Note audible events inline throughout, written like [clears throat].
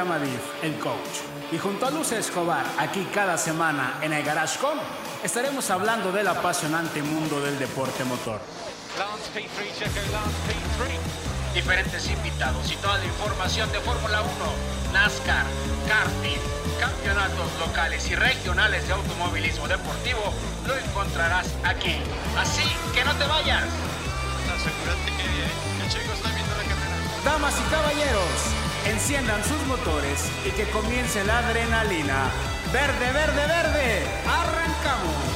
Mi nombre es Iram Adif, el coach. Y junto a Luz Escobar, aquí cada semana en el GarageCon, estaremos hablando del apasionante mundo del deporte motor. Lance P3, Checo, Lance P3. diferentes invitados y toda la información de Fórmula 1, NASCAR, karting, campeonatos locales y regionales de automovilismo deportivo, lo encontrarás aquí. Así que no te vayas. Asegúrate que, que Checo está viendo la carrera. Damas y caballeros, enciendan sus motores y que comience la adrenalina. Verde, verde, verde. Arrancamos.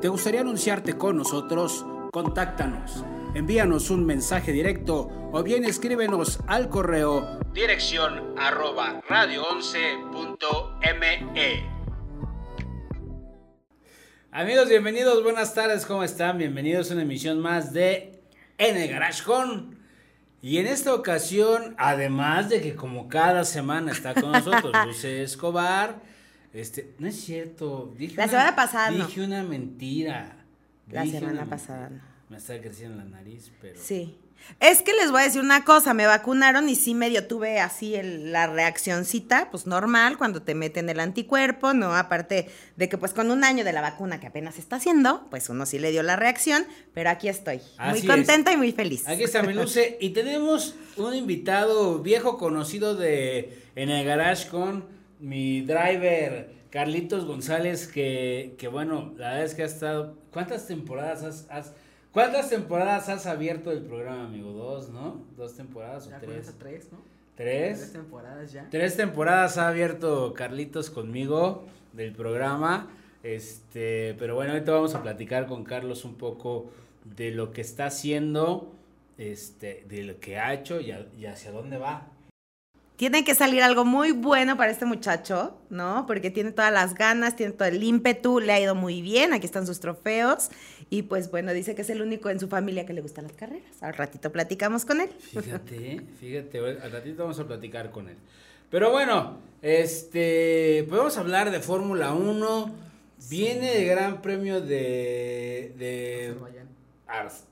¿Te gustaría anunciarte con nosotros? Contáctanos. Envíanos un mensaje directo o bien escríbenos al correo Dirección arroba radio11.me. Amigos, bienvenidos, buenas tardes, ¿cómo están? Bienvenidos a una emisión más de En el Garage Con. Y en esta ocasión, además de que como cada semana está con nosotros [laughs] Luce Escobar, este, no es cierto, dije La una- semana pasada no. Dije una mentira. La Dije semana una pasada mentira. Me está creciendo la nariz, pero... Sí. Es que les voy a decir una cosa, me vacunaron y sí medio tuve así el- la reaccioncita, pues normal, cuando te meten el anticuerpo, ¿no? Aparte de que pues con un año de la vacuna que apenas está haciendo, pues uno sí le dio la reacción, pero aquí estoy, Así muy contenta y muy feliz. Aquí está mi Luce. Y tenemos un invitado viejo conocido de en el garage con mi driver Carlitos González, que, que bueno, la verdad es que ha estado. ¿Cuántas temporadas has, has- ¿Cuántas temporadas has abierto el programa, amigo? Dos, ¿no? ¿Dos temporadas o Ya tres? tres, ¿no? Tres ¿Tres? temporadas ya. Tres temporadas ha abierto Carlitos conmigo del programa. Este, pero bueno, ahorita vamos a platicar con Carlos un poco de lo que está haciendo, este, de lo que ha hecho y, a- y hacia dónde va. Tiene que salir algo muy bueno para este muchacho, ¿no? Porque tiene todas las ganas, tiene todo el ímpetu, le ha ido muy bien, aquí están sus trofeos y pues bueno, dice que es el único en su familia que le gustan las carreras. Al ratito platicamos con él. Fíjate, fíjate, al ratito vamos a platicar con él. Pero bueno, este, podemos hablar de Fórmula 1. Viene el Gran Premio de, de Azerbaiyán.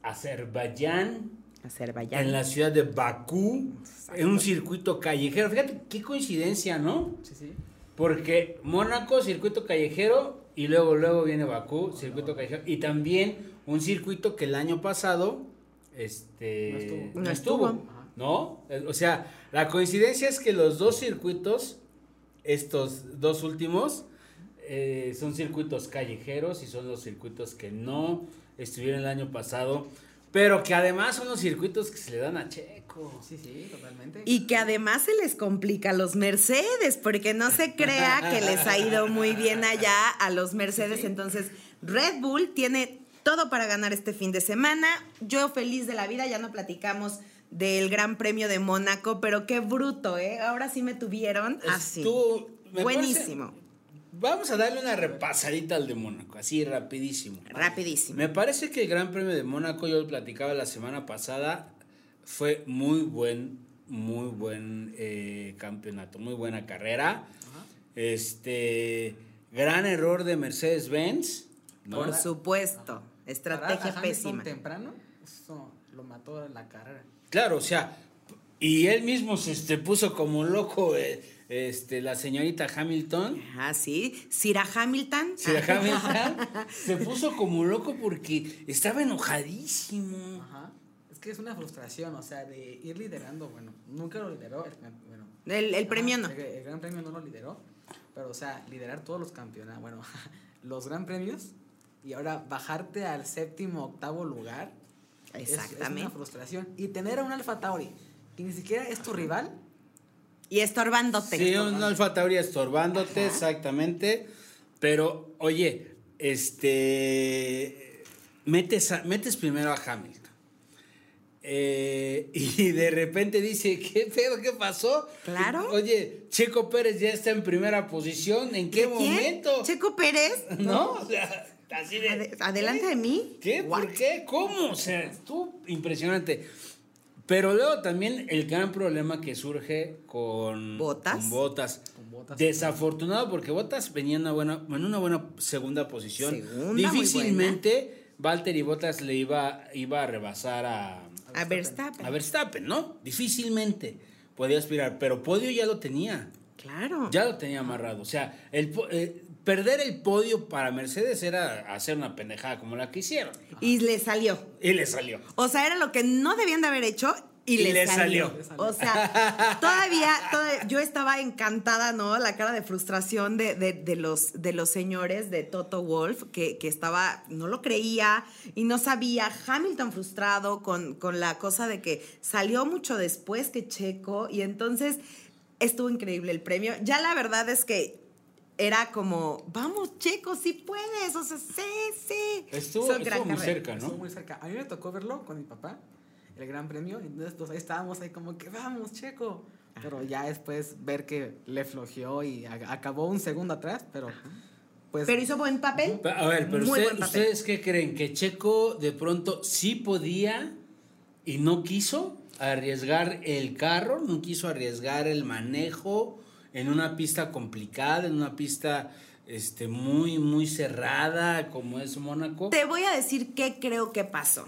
Azerbaiyán. Azerbaiyán. En la ciudad de Bakú, en un circuito callejero. Fíjate qué coincidencia, ¿no? Sí, sí. Porque Mónaco, circuito callejero, y luego, luego viene Bakú, circuito callejero. Y también un circuito que el año pasado, este, No estuvo. no No estuvo, estuvo. Ajá. ¿no? Eh, O sea, la coincidencia es que los dos circuitos, estos dos últimos, eh, son circuitos callejeros y son los circuitos que no estuvieron el año pasado, pero que además son los circuitos que se le dan a Checo. Sí, sí, totalmente. Y que además se les complica a los Mercedes, porque no se crea que les ha ido muy bien allá a los Mercedes. Entonces, Red Bull tiene todo para ganar este fin de semana. Yo feliz de la vida, ya no platicamos del Gran Premio de Mónaco, pero qué bruto, ¿eh? Ahora sí me tuvieron así. Estuvo- me Buenísimo, parece- vamos a darle una repasadita al de Mónaco, así rapidísimo. rapidísimo. Me parece que el Gran Premio de Mónaco, yo lo platicaba la semana pasada, fue muy buen, muy buen eh, campeonato, muy buena carrera. Este, gran error de Mercedes-Benz. ¿no? Por supuesto, estrategia pésima. temprano, eso lo mató la carrera. Claro, o sea, y él mismo se este, puso como loco, eh, este, la señorita Hamilton. Ah, sí. Sira Hamilton. Sí, Hamilton [laughs] se puso como loco porque estaba enojadísimo. Ajá. Es que es una frustración, o sea, de ir liderando, bueno, nunca lo lideró. El, bueno, El, el premio no. El, el Gran Premio no lo lideró, pero, o sea, liderar todos los campeonatos, bueno, [laughs] los Gran Premios y ahora bajarte al séptimo, octavo lugar. es- Es, Exactamente. una frustración. Y tener a un Alfa Tauri que ni siquiera es tu rival, Y estorbándote. Sí, un Alfa Tauri estorbándote, exactamente. Pero, oye, este. Metes, a- metes primero a Hamilton. Eh, [laughs] y de repente dice, ¿qué pedo? ¿Qué pasó? Claro. Oye, Checo Pérez ya está en primera posición. ¿En qué momento? Checo Pérez. [laughs] ¿No? [laughs] O sea, así de. Ade- adelante de mí. ¿Qué? What? ¿Por qué? ¿Cómo? O sea, estuvo impresionante. Pero luego también el gran problema que surge con Bottas. Desafortunado porque Bottas venía en una buena, en una buena segunda posición. Segunda, Difícilmente Valtteri Bottas le iba, iba a rebasar a, A Verstappen. a Verstappen, ¿no? Difícilmente podía aspirar, pero podio ya lo tenía. Claro. Ya lo tenía amarrado. O sea, el, po- eh, perder el podio para Mercedes era hacer una pendejada como la que hicieron. Y le salió. Y le salió. O sea, era lo que no debían de haber hecho y, Y le, le salió. salió. O sea, todavía, toda- yo estaba encantada, ¿no? La cara de frustración de, de- de los, de los señores de Toto Wolf, que, que estaba, no lo creía y no sabía. Hamilton frustrado con, con la cosa de que salió mucho después que Checo y entonces estuvo increíble el premio. Ya la verdad es que era como, vamos Checo, sí puedes, o sea, sí, sí. Estuvo, estuvo muy carrera. cerca, Estuvo ¿no? muy cerca. A mí me tocó verlo con mi papá, el gran premio. Entonces, pues ahí estábamos ahí como que vamos, Checo. Pero ya después ver que le flojeó y acabó un segundo atrás, pero pues. Pero hizo buen papel. Pa- A ver, pero usted- papel. ¿ustedes qué creen? ¿Que Checo de pronto sí podía y no quiso arriesgar el carro? ¿No quiso arriesgar el manejo en una pista complicada, en una pista este, muy, muy cerrada como es Mónaco? Te voy a decir qué creo que pasó.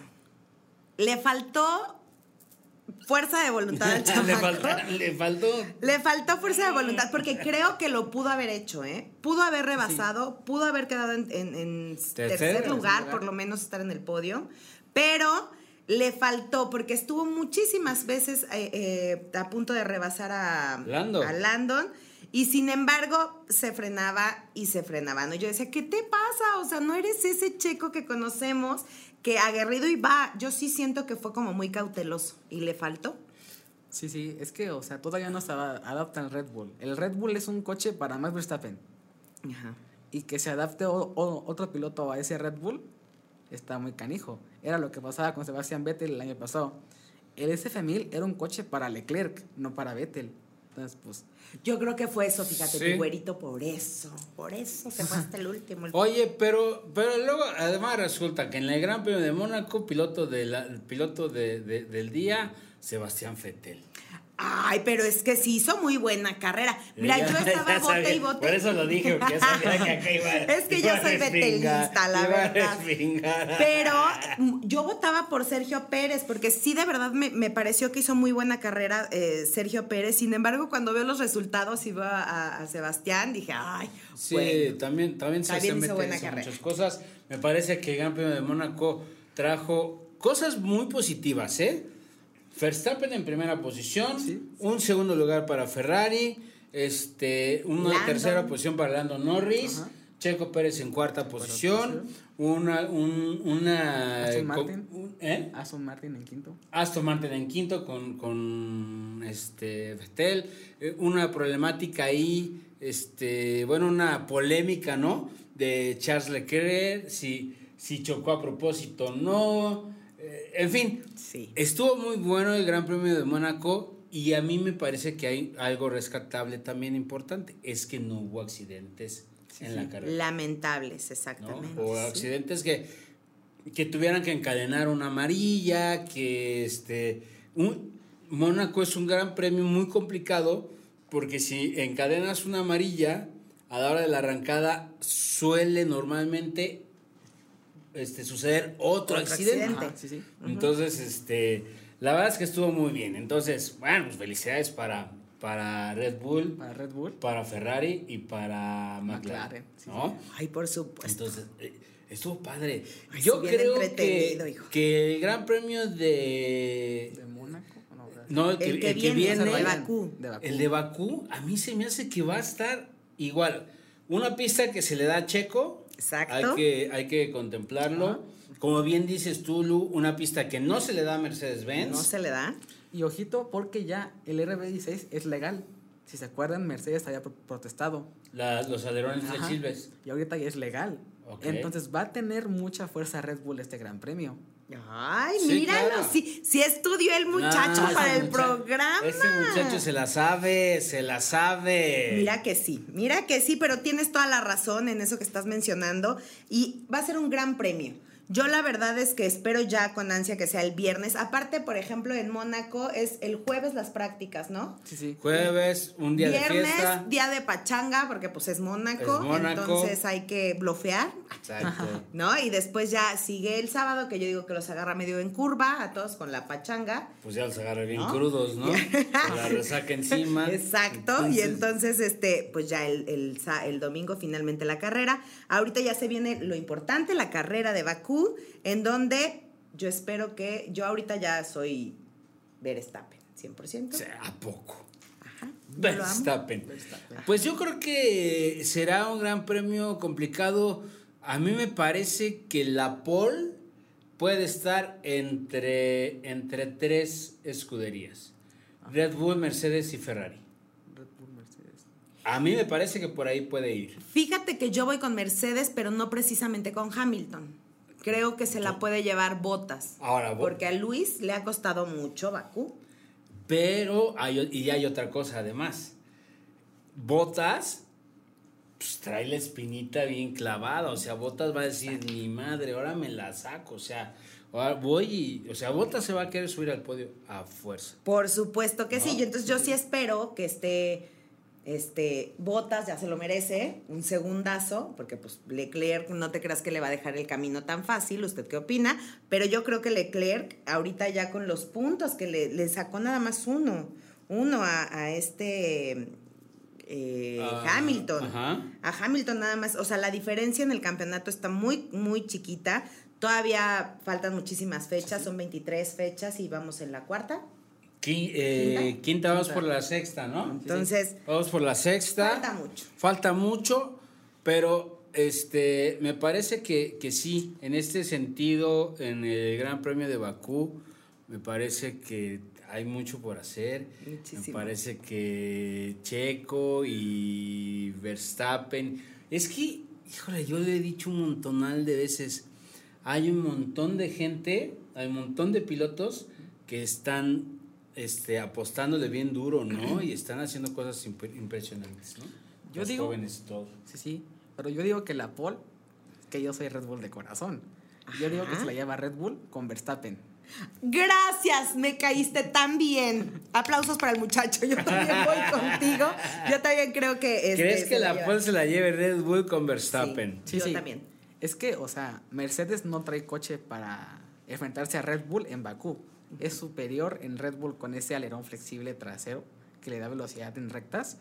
Le faltó fuerza de voluntad al [laughs] le, chamaco. le faltó... Le faltó fuerza de voluntad porque creo que lo pudo haber hecho, ¿eh? Pudo haber rebasado, pudo haber quedado en, en- en tercer, Tercer lugar, lugar. por lo menos estar en el podio, pero le faltó porque estuvo muchísimas veces eh, eh, a punto de rebasar a Lando. a Landon y sin embargo se frenaba y se frenaba. ¿no? Yo decía, ¿qué te pasa? O sea, no eres ese checo que conocemos que aguerrido y va. Yo sí siento que fue como muy cauteloso y le faltó. Sí, sí, es que, o sea, todavía no se adapta al Red Bull. El Red Bull es un coche para Max Verstappen. Ajá. Y que se adapte o- o- otro piloto a ese Red Bull está muy canijo. Era lo que pasaba con Sebastián Vettel el año pasado. El SF1000 era un coche para Leclerc, no para Vettel. Entonces, pues, Yo creo que fue eso, fíjate, Sí. tu güerito, por eso, por eso se fue hasta el último. el- Oye, pero, pero luego además resulta que en el Gran Premio de Mónaco, piloto, de la- el piloto de- de- del día, Sebastián Fettel. Ay, pero es que sí hizo muy buena carrera. Mira, yo estaba bote sabía, y bote. Por eso lo dije, porque ya sabía que acá iba [laughs] Es que iba yo soy betelista, la iba verdad. Pero yo votaba por Sergio Pérez, porque sí, de verdad me, me pareció que hizo muy buena carrera eh, Sergio Pérez. Sin embargo, cuando veo los resultados y veo a, a Sebastián, dije, ay, Sí, bueno. también, también se También hacen hizo buena carrera. muchas cosas. Me parece que el Premio de Mónaco trajo cosas muy positivas, ¿eh? Verstappen en primera posición, Sí. un segundo lugar para Ferrari, este, una Landon. tercera posición para Lando Norris, Ajá. Checo Pérez en cuarta posición, una, un- una Aston Martin. un- ¿eh? Aston Martin en quinto. Aston Martin en quinto con, con este Vettel, Eh, una problemática ahí, este, bueno, una polémica, ¿no? De Charles Leclerc, si, si chocó a propósito o no, Eh, en fin, Sí. estuvo muy bueno el Gran Premio de Mónaco y a mí me parece que hay algo rescatable también importante, es que no hubo accidentes en la carrera. Lamentables, ¿no? exactamente. O sí. accidentes que, que tuvieran que encadenar una amarilla, que este... Un, Mónaco es un gran premio muy complicado porque si encadenas una amarilla, a la hora de la arrancada suele normalmente este, suceder otro, Otro accidente. accidente. Ajá, sí, sí. Entonces, este, la verdad es que estuvo muy bien. Entonces, bueno, pues felicidades para, para Red Bull, Para Red Bull. para Ferrari y para McLaren, McLaren, sí, ¿no? Ay, por supuesto. Entonces, eh, estuvo padre. Ay, Yo creo que, hijo. que el Gran Premio de... De Mónaco. ¿o no? El que, El que el que viene, o sea, viene, el de Bakú. De Bakú. el de Bakú, a mí se me hace que va a estar igual. Una pista que se le da a Checo, Exacto. hay que, hay que contemplarlo. Como bien dices tú, Lu, una pista que no se le da a Mercedes-Benz. No se le da. Y ojito, porque ya el RB16 es legal. Si se acuerdan, Mercedes había pro- protestado. La- los alerones Ajá. flexibles. Y ahorita ya es legal. Ok. Entonces va a tener mucha fuerza Red Bull este gran premio. Ay, Sí, míralo. claro. Sí, sí estudió el muchacho Ah, para ese el programa. Este muchacho se la sabe, se la sabe. Mira que sí, mira que sí, pero tienes toda la razón en eso que estás mencionando y va a ser un gran premio. Yo la verdad es que espero ya con ansia que sea el viernes. Aparte, por ejemplo, en Mónaco es el jueves las prácticas, ¿no? Sí, sí. Jueves, un día Viernes, de fiesta. día de pachanga, porque pues es Mónaco, Es Mónaco. entonces hay que blofear, Exacto. [laughs] ¿no? Y después ya sigue el sábado, que yo digo que los agarra medio en curva a todos con la pachanga. Pues ya los agarra bien ¿No? crudos, ¿no? [laughs] La resaca encima. Exacto, y entonces, este, pues ya el, el, el domingo finalmente la carrera. Ahorita ya se viene lo importante, la carrera de En donde yo espero que, yo ahorita ya soy Verstappen, 100%. O sea, ¿A poco? Ajá. Verstappen. Pues yo creo que será un gran premio complicado. A mí me parece que la pole puede estar entre, entre tres escuderías. Red Bull, Mercedes y Ferrari. Red Bull, Mercedes. A mí me parece que por ahí puede ir. Fíjate que yo voy con Mercedes, pero no precisamente con Hamilton. Creo que se la puede llevar Botas. Ahora, Porque a Luis le ha costado mucho Bakú. Pero hay, y hay otra cosa además. Botas, pues trae la espinita bien clavada. O sea, Botas va a decir, mi madre, ahora me la saco. O sea, ahora voy y. O sea, Botas se va a querer subir al podio a fuerza. Por supuesto que sí. Yo, entonces yo sí espero que esté este Botas ya se lo merece, un segundazo, porque pues Leclerc no te creas que le va a dejar el camino tan fácil, ¿usted qué opina? Pero yo creo que Leclerc ahorita ya con los puntos que le, le sacó nada más uno, uno a, a este eh, Ah, Hamilton. ajá. A Hamilton nada más, o sea, la diferencia en el campeonato está muy, muy chiquita. Todavía faltan muchísimas fechas, son 23 fechas y vamos en la cuarta. Eh, Quinta. vamos Quinta. por la sexta, ¿no? Entonces, Vamos por la sexta. falta mucho. Falta mucho, pero este me parece que, que sí, en este sentido, en el Gran Premio de Bakú, me parece que hay mucho por hacer. Me Muchísimo. parece que Checo y Verstappen. Es que, híjole, yo le he dicho un montonal de veces. Hay un montón de gente, hay un montón de pilotos que están este, apostándole bien duro, ¿no? [clears throat] Y están haciendo cosas imp- impresionantes, ¿no? Yo Los digo- jóvenes y todo. Sí, sí. Pero yo digo que la pole, que yo soy Red Bull de corazón. Yo digo que se la lleva Red Bull con Verstappen. Gracias, me caíste tan bien. Aplausos para el muchacho. Yo también voy [laughs] contigo. Yo también creo que. este, ¿Crees que la pole se la lleve Red Bull con Verstappen? Sí, yo también. Es que, o sea, Mercedes no trae coche para enfrentarse a Red Bull en Bakú. Es superior en Red Bull con ese alerón flexible trasero que le da velocidad en rectas.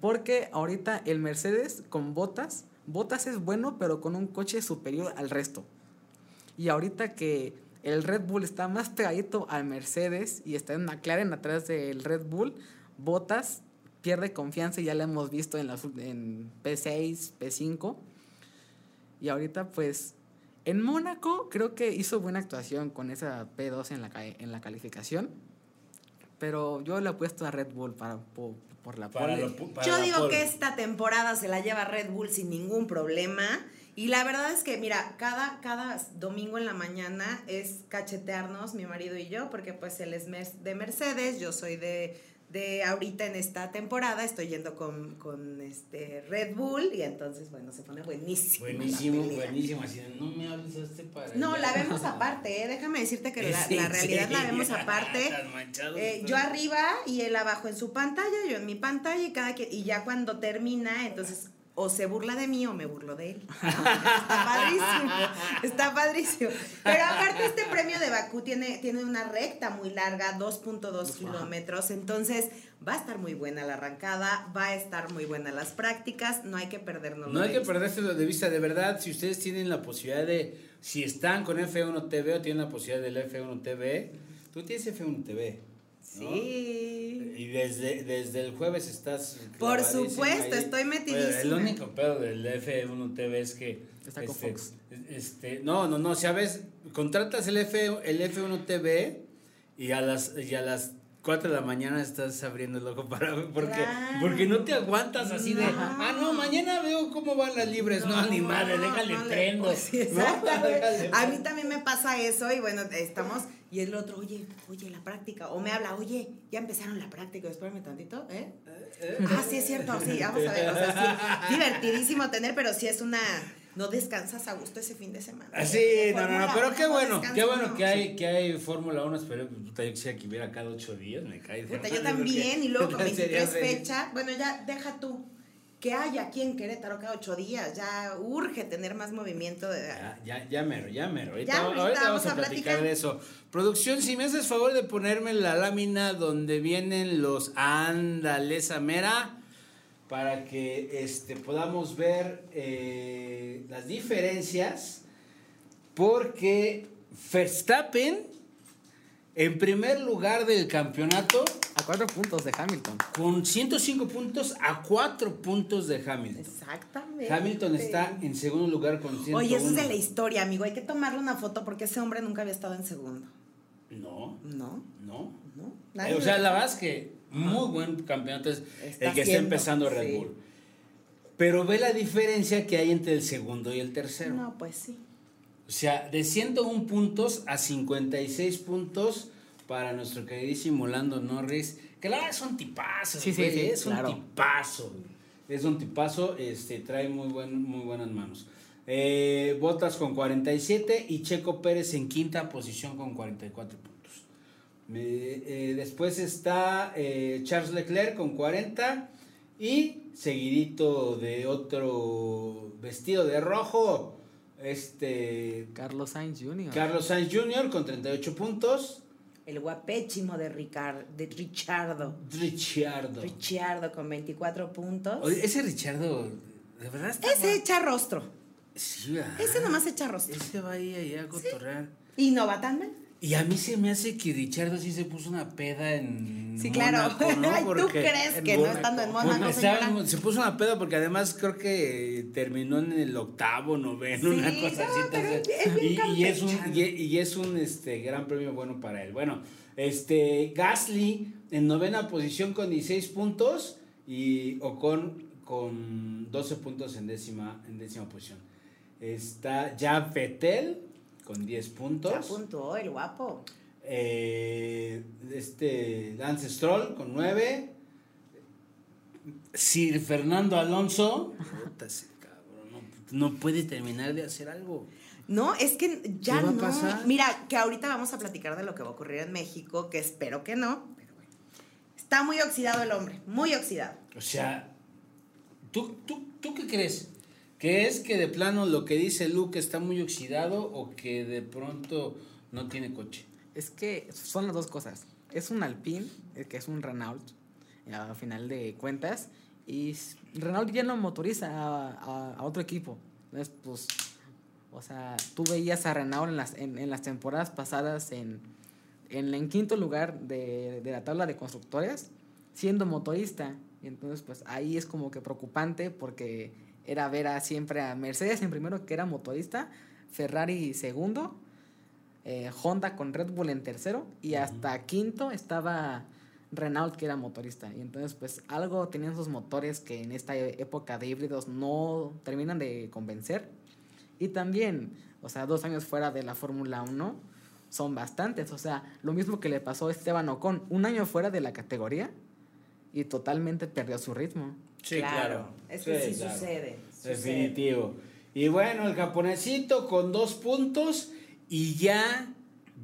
Porque ahorita el Mercedes con botas, botas es bueno, pero con un coche superior al resto. Y ahorita que el Red Bull está más pegadito al Mercedes y está en McLaren atrás del Red Bull, Botas pierde confianza y ya lo hemos visto en, ul- en P6, P5. Y ahorita pues en Mónaco creo que hizo buena actuación con esa P2 en la, en la calificación. Pero yo le he puesto a Red Bull para, por, por la Para pole. lo pu- para Yo la digo pole. que esta temporada se la lleva Red Bull sin ningún problema. Y la verdad es que, mira, cada, cada domingo en la mañana es cachetearnos, mi marido y yo, porque pues él es mes- de Mercedes, yo soy de, de ahorita en esta temporada, estoy yendo con, con este Red Bull y entonces, bueno, se pone buenísimo. Buenísimo, buenísimo. Así no me hables a este para No, allá". la vemos [laughs] aparte, ¿eh? déjame decirte que la, Sí, la realidad la vemos aparte. [laughs] Eh, yo arriba y él abajo en su pantalla, yo en mi pantalla y cada que, y ya cuando termina, entonces o se burla de mí o me burlo de él. [laughs] Está padrísimo, está padrísimo. Pero aparte este premio de Bakú tiene, tiene una recta muy larga, 2.2 kilómetros, entonces va a estar muy buena la arrancada, va a estar muy buena las prácticas, no hay que perdernos. No hay que perderse de vista, de verdad, si ustedes tienen la posibilidad de, si están con F1 TV o tienen la posibilidad del F1 TV, tú tienes F1 TV. ¿No? Sí. Y desde, desde el jueves estás. Por supuesto, ahí. estoy metidísima. Bueno, el único pedo del F1 TV es que. Está con este, Fox. Este, no, no, no, sabes, contratas el, F, el F1 TV y a las, y a las 4 de la mañana estás abriendo el ojo para porque, Claro. porque no te aguantas así de, No. ah, no, mañana veo cómo van las libres. No, ni madre, déjale no prendo. pues sí, ¿no? [laughs] Déjale A mí también me pasa eso y bueno, estamos y el otro, oye, oye, la práctica. O me habla, oye, ya empezaron la práctica, espérame tantito, ¿eh? Ah, sí, es cierto, sí, vamos a ver. O sea, sí, [laughs] divertidísimo tener, pero sí es una, no descansas a gusto ese fin de semana. Así, De no, no, no, Fórmula pero qué no bueno, qué bueno que hay, que hay Fórmula 1, espero que puta, yo quisiera que hubiera cada ocho días, me cae. Puta, yo también, y luego con [laughs] sería 23 feliz. fechas, bueno, ya deja tú, que hay aquí en Querétaro cada ocho días, ya urge tener más movimiento de... Ya, ya, ya mero, ya mero. Ahorita, Ya, ahorita ahorita vamos a vamos a platicar platicar. de eso. Producción, si me haces favor de ponerme la lámina donde vienen los ándales a mera para que este, podamos ver eh, las diferencias. Porque Verstappen, en primer lugar del campeonato, A cuatro puntos de Hamilton. con 105 puntos a 4 puntos de Hamilton. Exactamente. Hamilton está en segundo lugar con 101. Oye, eso es de la historia, amigo. Hay que tomarle una foto porque ese hombre nunca había estado en segundo. No, No, no. no. Eh, o sea, la verdad es que muy buen campeonato es Está el que está empezando Red sí. Bull. Pero ve la diferencia que hay entre el segundo y el tercero. No, pues sí. O sea, de 101 puntos a 56 puntos para nuestro queridísimo Lando Norris. Que la verdad es un tipazo. Sí, sí, sí, Es claro. un tipazo. Es un tipazo, este, trae muy, buen, muy buenas manos. Eh, Botas con 47 y Checo Pérez en quinta posición con 44 puntos. Me- eh, después está eh, Charles Leclerc con 40 y seguidito de otro vestido de rojo, este Carlos Sainz Jr. Carlos Sainz Jr. con 38 puntos, El guapéchimo de, Ricar- de Richardo. Ricciardo. Richardo con 24 puntos. Oye, ese Richardo, de verdad está Ese echa rostro. Sí, ¿verdad? Ese nomás echa rostro. Ese va ahí, ahí a cotorrear. Y no va tan mal. Y a mí se me hace que Richardo sí se puso una peda en Sí, claro. Mónaco, ¿no? [laughs] ¿Tú crees que no estando en Mónaco, señora? se puso una peda porque además creo que terminó en el octavo, noveno, Sí, una cosa no, así. entonces, es y, y es un, y es un este, gran premio bueno para él. Bueno, este Gasly en novena posición con 16 puntos y Ocon con 12 puntos en décima, en décima posición. Está ya Vettel con 10 Se puntos. apuntó el guapo. Eh, este Lance Stroll con 9. Sir Fernando Alonso. Puta, ese cabrón, no, no puede terminar de hacer algo. No, es que ya ¿Qué va a no. pasar? Mira, que ahorita vamos a platicar de lo que va a ocurrir en México, que espero que no, pero bueno. Está muy oxidado el hombre, muy oxidado. O sea, ¿tú, tú, ¿tú qué crees? ¿Que es que de plano lo que dice Luke está muy oxidado o que de pronto no tiene coche? Es que son las dos cosas. Es un Alpine, eh, que es un Renault, eh, a final de cuentas, y Renault ya no motoriza a, a- a otro equipo. Entonces, pues, o sea, tú veías a Renault en las, en, en las temporadas pasadas en, en, en quinto lugar de, de la tabla de constructores, siendo motorista. Y entonces, pues, ahí es como que preocupante porque era ver a siempre a Mercedes en primero, que era motorista, Ferrari segundo, eh, Honda con Red Bull en tercero y hasta quinto estaba Renault que era motorista. Y entonces pues algo tenían sus motores que en esta época de híbridos no terminan de convencer. Y también, o sea, dos años fuera de la Fórmula 1 son bastantes. O sea, lo mismo que le pasó a Esteban Ocon, un año fuera de la categoría y totalmente perdió su ritmo. Es que sí, sucede. sucede. Definitivo. Y bueno, el japonesito con dos puntos y ya,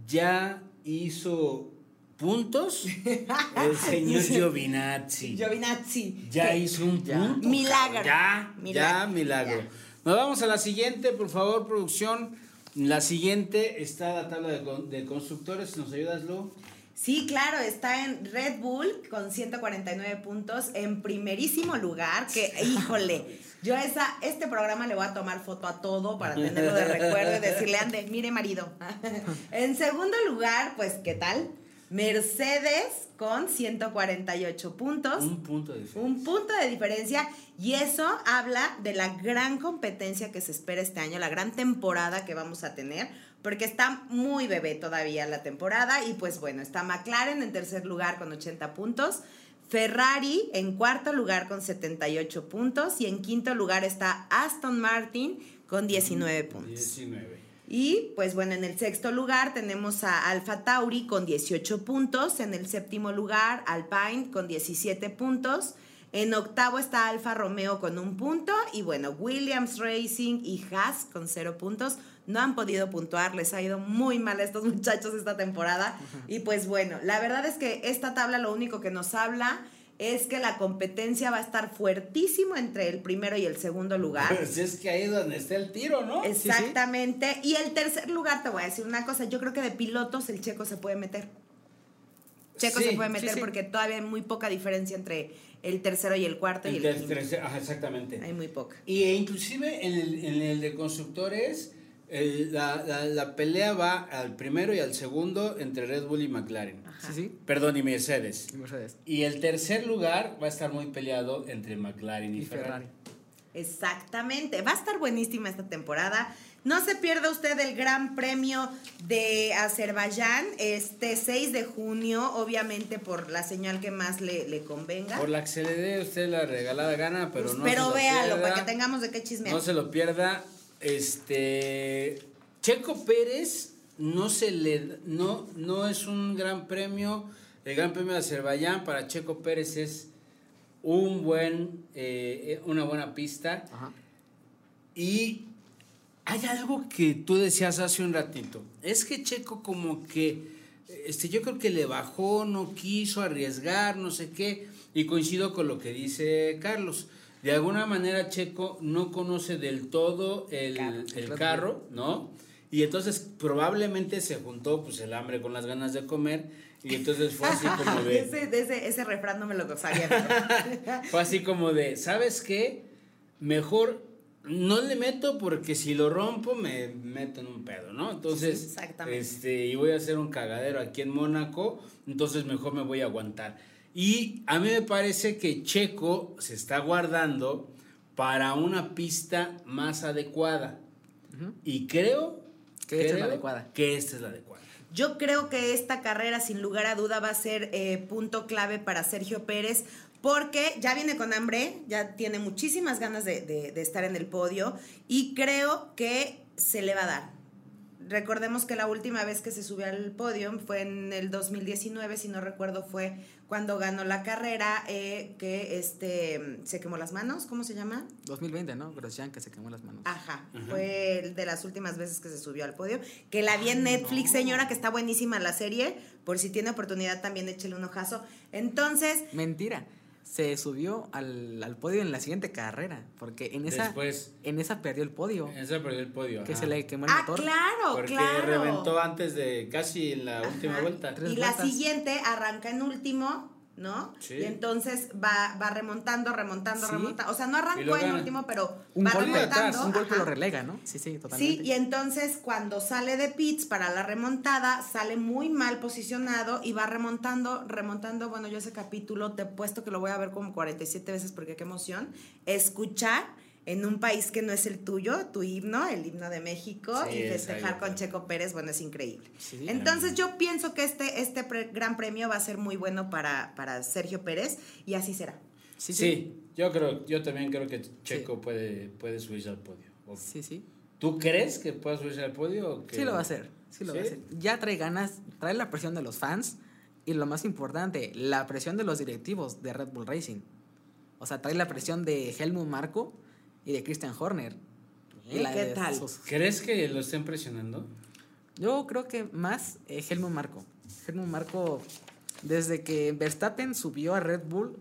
ya hizo puntos [laughs] el señor Giovinazzi. Giovinazzi. Ya hizo un Ya. punto. Milagro. Ya, ya, Milagro. milagro. Ya. Nos vamos a la siguiente, por favor, producción. La siguiente está la tabla de, de constructores. ¿Nos ayudas, Lu? Sí, claro, está en Red Bull con 149 puntos en primerísimo lugar, que híjole, yo esa, este programa le voy a tomar foto a todo para tenerlo de recuerdo y decirle, ande, mire marido. [laughs] en segundo lugar, pues, ¿qué tal? Mercedes con 148 puntos. Un punto de diferencia. Un punto de diferencia y eso habla de la gran competencia que se espera este año, la gran temporada que vamos a tener, porque está muy bebé todavía la temporada y pues bueno, está McLaren en tercer lugar con 80 puntos, Ferrari en cuarto lugar con 78 puntos y en quinto lugar está Aston Martin con 19 puntos. 19. Y pues bueno, en el sexto lugar tenemos a Alfa Tauri con 18 puntos, en el séptimo lugar Alpine con 17 puntos, En octavo está Alfa Romeo con un punto. Y bueno, Williams Racing y Haas con cero puntos. No han podido puntuar, les ha ido muy mal a estos [laughs] muchachos esta temporada. Y pues bueno, la verdad es que esta tabla lo único que nos habla es que la competencia va a estar fuertísimo entre el primero y el segundo lugar. Pues es que ahí es donde está el tiro, ¿no? Exactamente. Y el tercer lugar, te voy a decir una cosa, yo creo que de pilotos el checo se puede meter. Checo Sí, se puede meter porque todavía hay muy poca diferencia entre el tercero y el cuarto y El el ter- quinto. tercer- ajá, exactamente. Hay muy poca. Y inclusive en el, en el de constructores, el- la, la- la pelea va al primero y al segundo entre Red Bull y McLaren. Sí, sí. Perdón, y Mercedes. Y Mercedes. Y el tercer lugar va a estar muy peleado entre McLaren y, Y Ferrari. Ferrari. Exactamente. Va a estar buenísima esta temporada. No se pierda usted el Gran Premio de Azerbaiyán este 6 de junio, obviamente por la señal que más le, le convenga. Por la que se le dé a usted la regalada gana, pero no se Pero lo véalo, pierda. para que tengamos de qué chismear. No se lo pierda. Este Checo Pérez no se le no no es un gran premio. El Gran Premio de Azerbaiyán para Checo Pérez es un buen eh, una buena pista Ajá. y hay algo que tú decías hace un ratito. Es que Checo como que este yo creo que le bajó, no quiso arriesgar, no sé qué y coincido con lo que dice Carlos. De alguna manera Checo no conoce del todo el, Carro. el carro, ¿no? Y entonces probablemente se juntó pues el hambre con las ganas de comer y entonces fue así como [laughs] de ese, de ese, ese refrán no me lo pero- [laughs] fue así como de, ¿sabes qué? Mejor no le meto porque si lo rompo me meto en un pedo, ¿no? Entonces, Sí, exactamente. este, y voy a hacer un cagadero aquí en Mónaco, entonces mejor me voy a aguantar. Y a mí me parece que Checo se está guardando para una pista más adecuada. Y creo Que esta es la adecuada. Que esta es la adecuada. Yo creo que esta carrera, sin lugar a duda, va a ser eh, punto clave para Sergio Pérez, porque ya viene con hambre, ya tiene muchísimas ganas de, de- de estar en el podio y creo que se le va a dar. Recordemos que la última vez que se subió al podio fue en el 2019, si no recuerdo, fue cuando ganó la carrera, eh, que este se quemó las manos, ¿cómo se llama? 2020, ¿no? Grosjean que se quemó las manos. Ajá, fue el de las últimas veces que se subió al podio. Que la vi en Netflix, señora, que está buenísima la serie. Por si tiene oportunidad, también échele un ojazo. Entonces, Mentira. Se subió al, al podio en la siguiente carrera. Porque en esa, Después. en esa perdió el podio. Esa perdió el podio. Que ajá. se le quemó el ah, motor. claro, Porque claro. reventó antes de casi en la última vuelta. Tres Y la siguiente arranca en último, ¿no? Sí. Y entonces va, va remontando, remontando, Sí. remontando. O sea, no arrancó en último, pero Un va golpe remontando. atrás, Un golpe ajá. lo relega, ¿no? Sí, sí, totalmente. Sí, y entonces cuando sale de pits para la remontada, sale muy mal posicionado y va remontando, remontando. Bueno, yo ese capítulo te he puesto que lo voy a ver como 47 veces porque qué emoción. Escuchar en un país que no es el tuyo, tu himno, el himno de México, Sí, y es festejar con Checo Pérez, bueno, es increíble. Sí. Entonces yo pienso que este, este pre- gran premio va a ser muy bueno para, para Sergio Pérez y así será. Sí, Sí, sí. yo creo, yo también creo que Checo puede, puede subirse al podio. ¿O Sí, sí. ¿Tú crees que pueda subirse al podio? o que- Sí lo va a hacer. Sí lo va a hacer. Ya trae ganas, trae la presión de los fans y lo más importante, la presión de los directivos de Red Bull Racing. O sea, trae la presión de Helmut Marko y de Christian Horner. ¿Y la qué de tal? sus- ¿Crees que lo estén presionando? Yo creo que más eh, Helmut Marko. Helmut Marko, desde que Verstappen subió a Red Bull,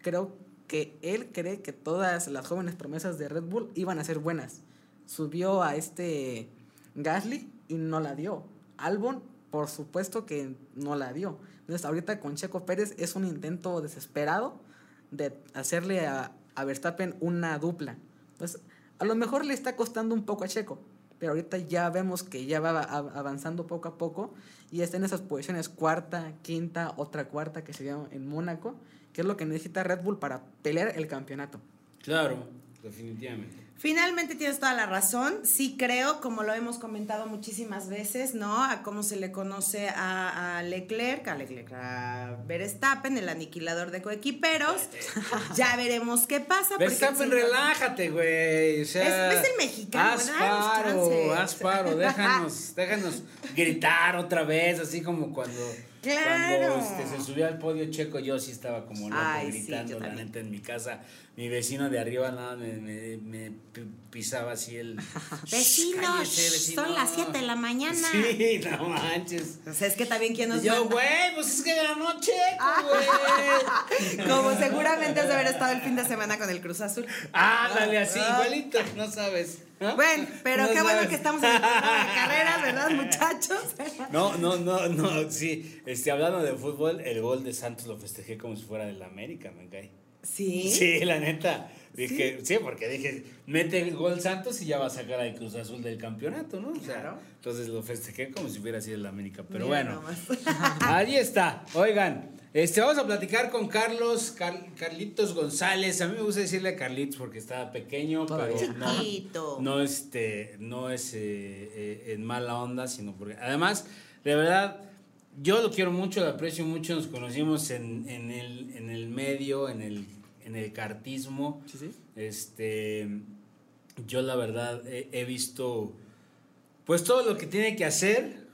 creo que él cree que todas las jóvenes promesas de Red Bull iban a ser buenas. Subió a este Gasly y no la dio. Albon, por supuesto que no la dio. Entonces, ahorita con Checo Pérez es un intento desesperado de hacerle a, a Verstappen una dupla. Entonces, a lo mejor le está costando un poco a Checo, pero ahorita ya vemos que ya va avanzando poco a poco y está en esas posiciones cuarta, quinta, otra cuarta que se dio en Mónaco, que es lo que necesita Red Bull para pelear el campeonato. Claro, definitivamente. Finalmente tienes toda la razón. Sí creo, como lo hemos comentado muchísimas veces, ¿no? A cómo se le conoce a, a Leclerc, a Leclerc, a Verstappen, el aniquilador de coequiperos. [laughs] ya veremos qué pasa. Verstappen, relájate, güey. O sea, Es- es el mexicano, Haz paro, haz paro. Déjanos, [laughs] déjanos gritar otra vez, así como cuando Claro. Cuando este, se subió al podio checo, yo sí estaba como loco Ay, sí, gritando, yo la neta, en mi casa. Mi vecino de arriba nada, me, me, me pi- pisaba así el... [laughs] Vecinos, Cállese, vecino. son las 7 de la mañana. Sí, no manches. O sea, es que también quien nos Yo, güey, pues es que ganó Checo, Ah. güey. [laughs] Como seguramente has de haber estado el fin de semana con el Cruz Azul. Ándale, así, Ah. igualito, no sabes. ¿No? Bueno, pero No qué bueno que estamos en el programa de carreras, ¿verdad, [laughs] muchachos? No, no, no, no, sí. Este, hablando de fútbol, el gol de Santos lo festejé como si fuera del América, me cae. Sí. Sí, la neta. Dije, sí, porque dije, mete el gol Santos y ya va a sacar al Cruz Azul del campeonato, ¿no? O sea, Claro. entonces lo festejé como si hubiera sido el América. Pero Mira bueno, [laughs] ahí está. Oigan, este, vamos a platicar con Carlos, Car- Carlitos González. A mí me gusta decirle Carlitos porque estaba pequeño, pero no, no, este, no es eh, eh, en mala onda, sino porque además, de verdad, yo lo quiero mucho, lo aprecio mucho, nos conocimos en, en, el, en el medio, en el, en el cartismo. Sí, sí. Este, yo la verdad he, he visto, pues todo lo que tiene que hacer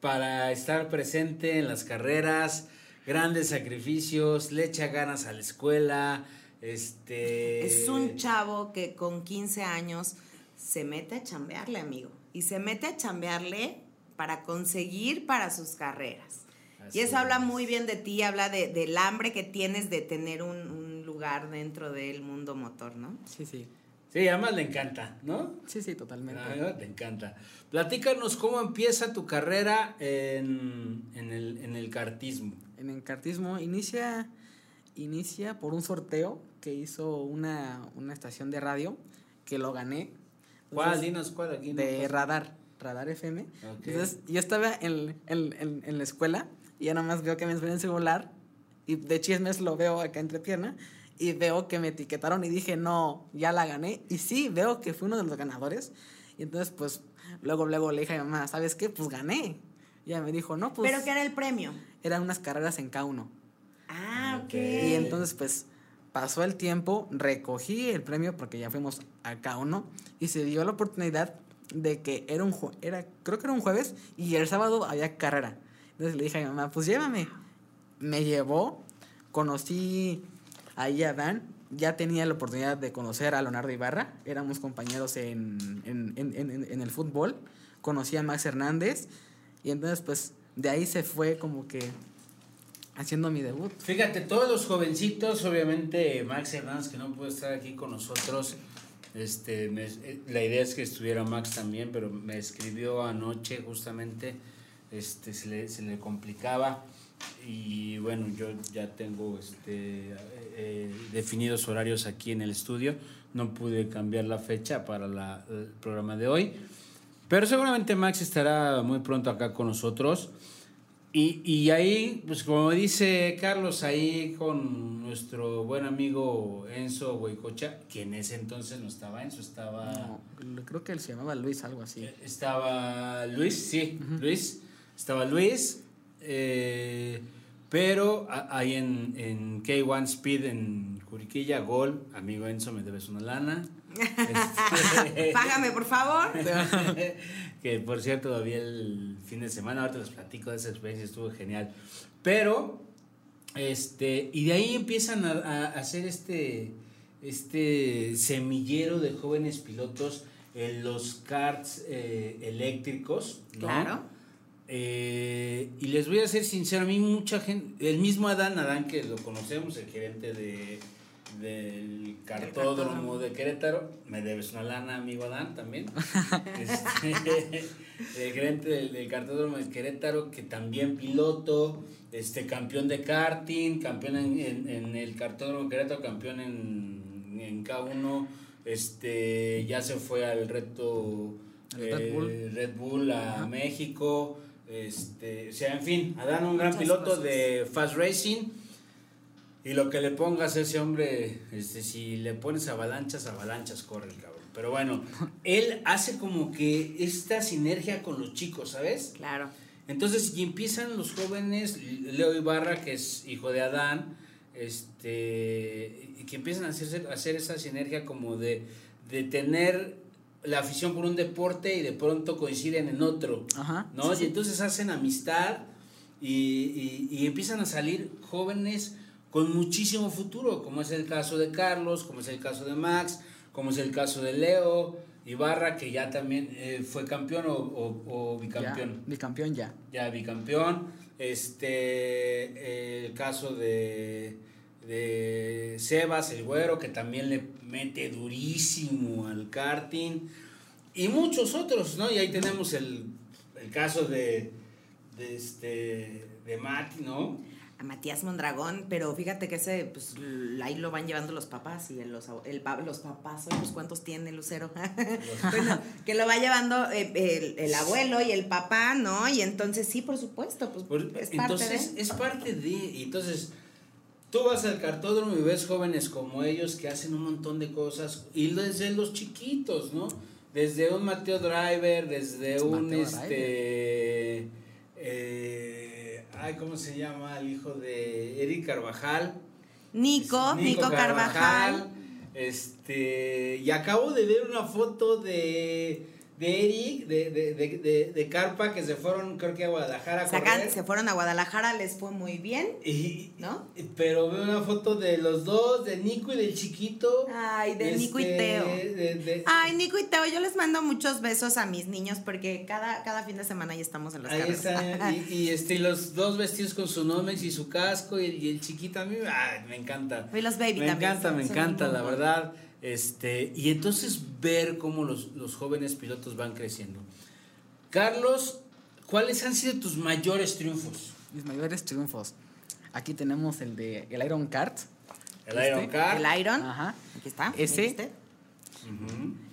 para estar presente en las carreras, grandes sacrificios, le echa ganas a la escuela, este... Es un chavo que con 15 años se mete a chambearle, amigo. Y se mete a chambearle para conseguir para sus carreras. Así y eso habla es. muy bien de ti, habla de, del hambre que tienes de tener un, un lugar dentro del mundo motor, ¿no? Sí, sí. Sí, además le encanta, ¿no? Sí, sí, totalmente. Ah, te encanta. Platícanos cómo empieza tu carrera en, en, el, en el cartismo. En el cartismo inicia, inicia por un sorteo que hizo una, una estación de radio que lo gané. ¿Cuál? Entonces, Dinos cuál aquí. no de pasa. Radar, Radar FM. Ok. Entonces yo estaba en, en, en, en la escuela y ya nada más veo que me enseñan el celular y de chismes lo veo acá entre pierna y veo que me etiquetaron y dije, no, ya la gané. Y sí, veo que fui uno de los ganadores. Y entonces pues luego, luego le dije a mi mamá, ¿sabes qué? Pues gané. Y ella me dijo, no, pues Pero ¿qué era el premio? eran unas carreras en K1. Ah, ok. Ok. Y entonces, pues, pasó el tiempo, recogí el premio porque ya fuimos a K1 y se dio la oportunidad de que era un jue- era creo que era un jueves y el sábado había carrera. Entonces le dije a mi mamá, pues llévame. Me llevó, conocí ahí a Dan, ya tenía la oportunidad de conocer a Leonardo Ibarra, éramos compañeros en, en, en, el fútbol, conocí a Max Hernández. Y entonces pues de ahí se fue como que haciendo mi debut. Fíjate, todos los jovencitos, obviamente Max Hernández, que no puede estar aquí con nosotros, este, eh, la idea es que estuviera Max también, pero me escribió anoche justamente, este, se le, se le complicaba. Y bueno, yo ya tengo este, eh, eh, definidos horarios aquí en el estudio, no pude cambiar la fecha para la- el programa de hoy, pero seguramente Max estará muy pronto acá con nosotros. Y, y ahí, pues como dice Carlos, ahí con nuestro buen amigo Enzo Huicocha, que en ese entonces no estaba Enzo, estaba, No, creo que él se llamaba Luis, algo así. estaba Luis, sí, Luis, estaba Luis, eh, pero ahí en, en K1 Speed en Juriquilla, Gol, amigo Enzo, me debes una lana. [laughs] Este, Págame, por favor. [laughs] que por cierto lo vi el fin de semana, ahorita les platico de esa experiencia, estuvo genial. Pero, este, y de ahí empiezan a, a hacer este, este semillero de jóvenes pilotos en los karts eh, eléctricos, ¿no? Claro. Eh, y les voy a ser sincero, a mí mucha gente, el mismo Adán, Adán que lo conocemos, el gerente de, del cartódromo de Querétaro, me debes una lana, amigo Adán, también. [laughs] Este, [laughs] el gerente del, del cartódromo de Querétaro, que también piloto, este, campeón de karting, campeón en, en- en el cartódromo de Querétaro, campeón en, en K1, este, ya se fue al reto El Red Bull. eh, Red Bull a México, este, o sea, en fin, Adán un gran Muchas piloto cosas. de Fast Racing. Y lo que le pongas a ese hombre, este, si le pones avalanchas, avalanchas corre el cabrón. Pero bueno, [laughs] él hace como que esta sinergia con los chicos, ¿sabes? Claro. Entonces, y empiezan los jóvenes, Leo Ibarra, que es hijo de Adán, este, y que empiezan a hacer, a hacer esa sinergia como de, de tener la afición por un deporte y de pronto coinciden en otro. Ajá. ¿no? y entonces hacen amistad y, y- y empiezan a salir jóvenes con muchísimo futuro, como es el caso de Carlos, como es el caso de Max, como es el caso de Leo Ibarra, que ya también eh, fue campeón o, o- o bicampeón. Ya, bicampeón ya. Ya bicampeón. Este, el caso de, de Sebas, el güero, que también le mete durísimo al karting. Y muchos otros, ¿no? Y ahí tenemos el, el caso de, de, este, de Mati, ¿no? A Matías Mondragón, pero fíjate que ese, pues ahí lo van llevando los papás y el- los, el, los papás, pues cuántos tiene Lucero. [laughs] bueno, que lo va llevando eh, el, el abuelo y el papá, ¿no? Y entonces sí, por supuesto, pues Por- es parte entonces, de. es parte de. y Entonces, tú vas al cartódromo y ves jóvenes como ellos que hacen un montón de cosas. Y desde los chiquitos, ¿no? Desde un Mateo Driver, desde un Mateo este. eh, ay, ¿cómo se llama? El hijo de Eric Carvajal. Nico, Nico, Carvajal. Este. Y acabo de ver una foto de. De Eric, de, de, de, de, de Carpa, que se fueron, creo que a Guadalajara a Sacan- correr. se fueron a Guadalajara, les fue muy bien. Y, ¿No? Pero veo una foto de los dos, de Nico y del chiquito. Ay, de Nico y Este, Teo. de- Ay, Nico y Teo, yo les mando muchos besos a mis niños porque cada, cada fin de semana ya estamos en los ahí están, y, [laughs] y, este, los dos vestidos con su Nomex y su casco, y, y el chiquito a mí, ay, me encanta. Y los baby me también encanta, son- me son encanta, la verdad. Este, y entonces ver cómo los, los jóvenes pilotos van creciendo. Carlos, ¿cuáles han sido tus mayores triunfos? Mis mayores triunfos. Aquí tenemos el de el Iron Kart. El Este, Iron Car. El Iron. Ajá. Aquí está. Ese-.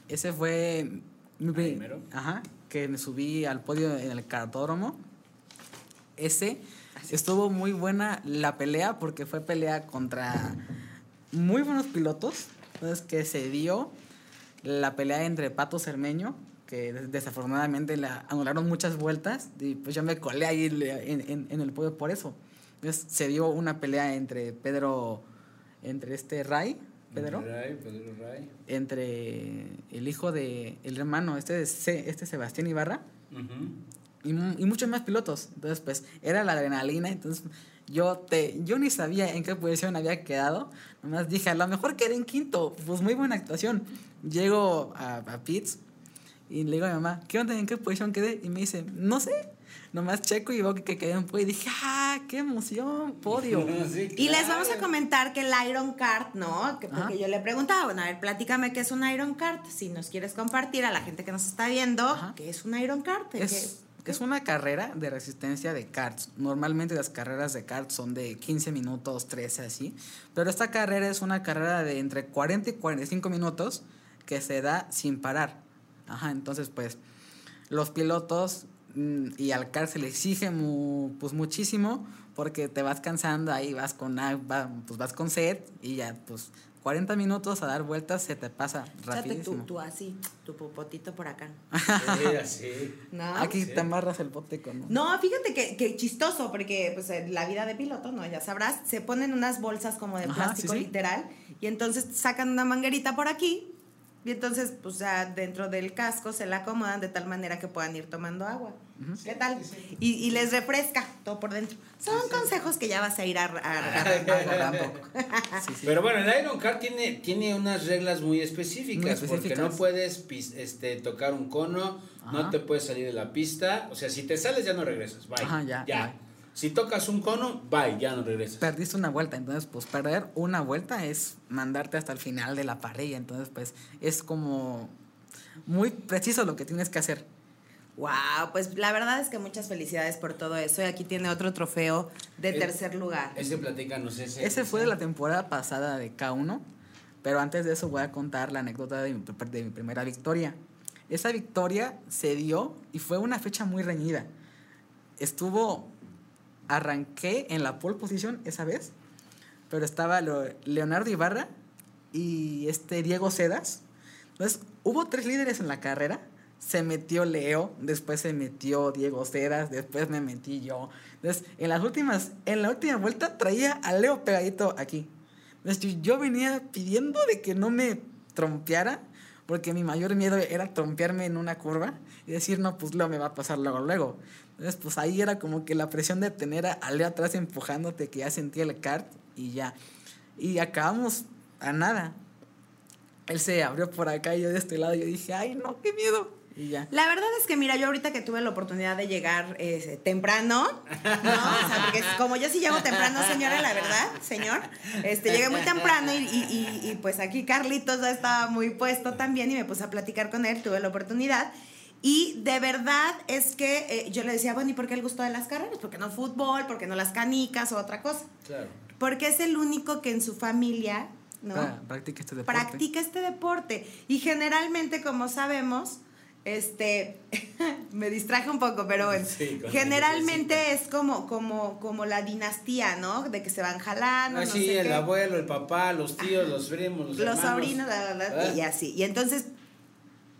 Ese fue mi pri- Primero. Ajá, que me subí al podio en el cartódromo. Ese estuvo muy buena la pelea porque fue pelea contra muy buenos pilotos. Entonces que se dio la pelea entre Pato Cermeño, que des- desafortunadamente la anularon muchas vueltas y pues yo me colé ahí en, en- en el podio por eso. Entonces se dio una pelea entre Pedro, entre este Ray, Pedro Ray, Pedro Ray. entre el hijo de el hermano este este Sebastián Ibarra y, y muchos más pilotos entonces pues era la adrenalina entonces yo te yo ni sabía en qué posición había quedado nomás dije a lo mejor quedé en quinto pues muy buena actuación llego a, a pits y le digo a mi mamá qué onda en qué posición quedé y me dice no sé nomás checo y veo que, que quedé en podio y dije ah qué emoción podio [laughs] Sí, Y les claro. vamos a comentar que el Iron Kart, ¿no? Que porque Ajá. yo le preguntaba, bueno, a ver, platícame qué es un Iron Kart. Si nos quieres compartir a la gente que nos está viendo, Ajá. ¿qué es un Iron Kart? ¿De Es, es una carrera de resistencia de karts. Normalmente las carreras de karts son de 15 minutos, 13 así. Pero esta carrera es una carrera de entre 40 y 45 minutos que se da sin parar. Ajá, entonces pues los pilotos mm, y al kart se le exige pues muchísimo porque te vas cansando, ahí vas con, pues vas con sed y ya pues 40 minutos a dar vueltas se te pasa Échate tú, rapidísimo. tú así, tu popotito por acá. Sí, así. [laughs] ¿No? Aquí Sí. te amarras el bote con... No, fíjate que, que chistoso, porque pues en la vida de piloto, ¿no? Ya sabrás, se ponen unas bolsas como de Ajá, plástico sí, sí. literal y entonces sacan una manguerita por aquí y entonces pues ya dentro del casco se la acomodan de tal manera que puedan ir tomando agua. ¿Qué tal? Y, y les refresca todo por dentro. Son consejos que ya vas a ir a, a- a-. Sí, sí. Pero bueno, el Iron Car tiene, tiene unas reglas muy específicas, Muy porque específicas. no puedes pis- este, tocar un cono, no Ajá. te puedes salir de la pista, o sea, si te sales ya no regresas, bye. Ajá, ya, bye. Si tocas un cono, bye, ya no regresas. Perdiste una vuelta, entonces pues perder una vuelta es mandarte hasta el final de la parrilla, entonces pues es como muy preciso lo que tienes que hacer. Wow, pues la verdad es que muchas felicidades por todo eso. Y aquí tiene otro trofeo de tercer lugar. Ese platícanos ese. Ese fue de la temporada pasada de K1, pero antes de eso voy a contar la anécdota de mi, de mi primera victoria. Esa victoria se dio y fue una fecha muy reñida. Estuvo, arranqué en la pole position esa vez, pero estaba Leonardo Ibarra y este Diego Sedas. Entonces, hubo tres líderes en la carrera. Se metió Leo, después se metió Diego Sedas, después me metí yo. Entonces, en las últimas, en la última vuelta traía a Leo pegadito aquí. Entonces, yo venía pidiendo de que no me trompeara, porque mi mayor miedo era trompearme en una curva y decir, no, pues Leo me va a pasar luego, luego. Entonces, pues ahí era como que la presión de tener a Ale atrás empujándote, que ya sentía el kart y ya. Y acabamos a nada. Él se abrió por acá y yo de este lado. Yo dije, ay, no, qué miedo. Y ya. La verdad es que, mira, yo ahorita que tuve la oportunidad de llegar eh, temprano, ¿no? O porque como yo sí llego temprano, señora, la verdad, señor, este, llegué muy temprano y, y- y- y, pues aquí Carlitos ya estaba muy puesto también y me puse a platicar con él, tuve la oportunidad. Y de verdad es que eh, yo le decía, bueno, ¿y por qué el gusto de las carreras? ¿Por qué no fútbol? ¿Por qué no las canicas o otra cosa? Claro. Porque es el único que en su familia, ¿no? Pra- practica este deporte. practica este deporte. Y generalmente, como sabemos, este, [laughs] me distraje un poco, pero bueno, Sí, generalmente es como, como, como la dinastía, ¿no? De que se van jalando, no Así, sé el qué. abuelo, el papá, los tíos, los primos, los, los hermanos. sobrinos, la, la, la, ¿Ah? y así. Y entonces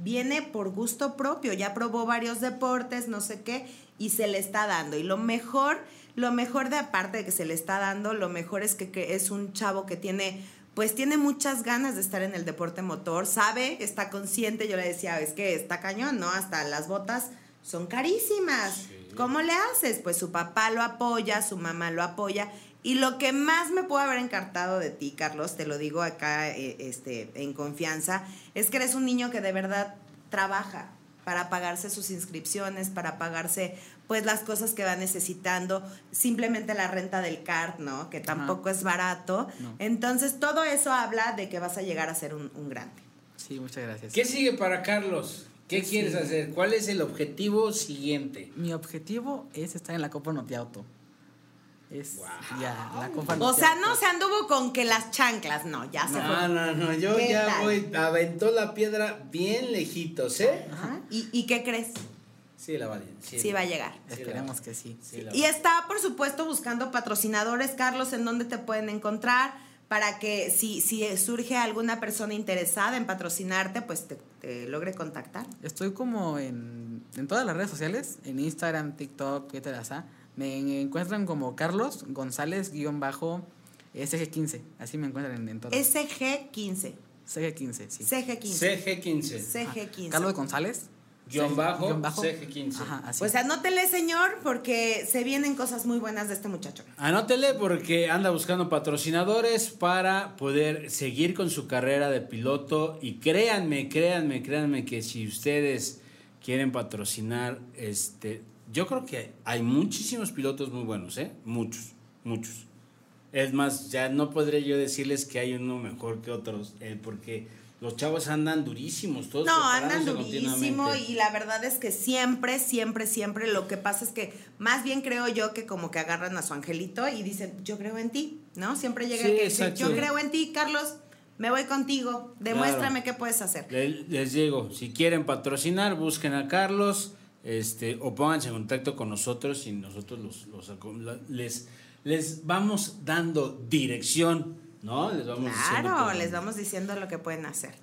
viene por gusto propio, ya probó varios deportes, no sé qué, y se le está dando. Y lo mejor, lo mejor de aparte de que se le está dando, lo mejor es que, que es un chavo que tiene, pues tiene muchas ganas de estar en el deporte motor, sabe, está consciente, yo le decía, es que está cañón, ¿no? Hasta las botas son carísimas. ¿Cómo le haces? Pues su papá lo apoya, su mamá lo apoya. Y lo que más me pudo haber encantado de ti, Carlos, te lo digo acá eh, este, en confianza, es que eres un niño que de verdad trabaja para pagarse sus inscripciones, para pagarse pues las cosas que va necesitando, simplemente la renta del CART, ¿no? Que tampoco es barato. No. Entonces todo eso habla de que vas a llegar a ser un, un grande. Sí, muchas gracias. ¿Qué sigue para Carlos? ¿Qué Sí. quieres hacer? ¿Cuál es el objetivo siguiente? Mi objetivo es estar en la Copa Notiauto. Es Wow. ya, la O sea, no se anduvo con que las chanclas, no, ya se No, fue. no, no, yo ¿Qué ya tal? voy, aventó la piedra bien lejitos, ¿eh? Ajá. ¿Y, ¿Y qué crees? Sí, la vale. Sí, va a llegar. Esperemos que sí. Y va- está, por supuesto, buscando patrocinadores, Carlos, en donde te pueden encontrar para que si, si surge alguna persona interesada en patrocinarte, pues te, te logre contactar. Estoy como en, en todas las redes sociales, en Instagram, TikTok, Twitter, asá. Me encuentran como Carlos González-SG15. Así me encuentran en, en todas. SG15. CG15, sí. CG15. CG15. CG15. Carlos González. Guión bajo, guion bajo. CG15. Ajá, así. Pues anótele, señor, porque se vienen cosas muy buenas de este muchacho. Anótele porque anda buscando patrocinadores para poder seguir con su carrera de piloto y créanme, créanme, créanme que si ustedes quieren patrocinar, este, yo creo que hay muchísimos pilotos muy buenos, ¿eh? Muchos, muchos. Es más, ya no podré yo decirles que hay uno mejor que otros, eh, porque los chavos andan durísimos, todos No, andan durísimo y la verdad es que siempre, siempre, siempre lo que pasa es que más bien creo yo que como que agarran a su angelito y dicen, yo creo en ti, ¿no? Siempre llega Sí, el que dice, yo creo en ti, Carlos, me voy contigo, demuéstrame qué puedes hacer. Le- Les digo, si quieren patrocinar, busquen a Carlos este, o pónganse en contacto con nosotros y nosotros los, les, les vamos dando dirección, ¿no? Les vamos diciendo Claro, por- les vamos diciendo lo que pueden hacer.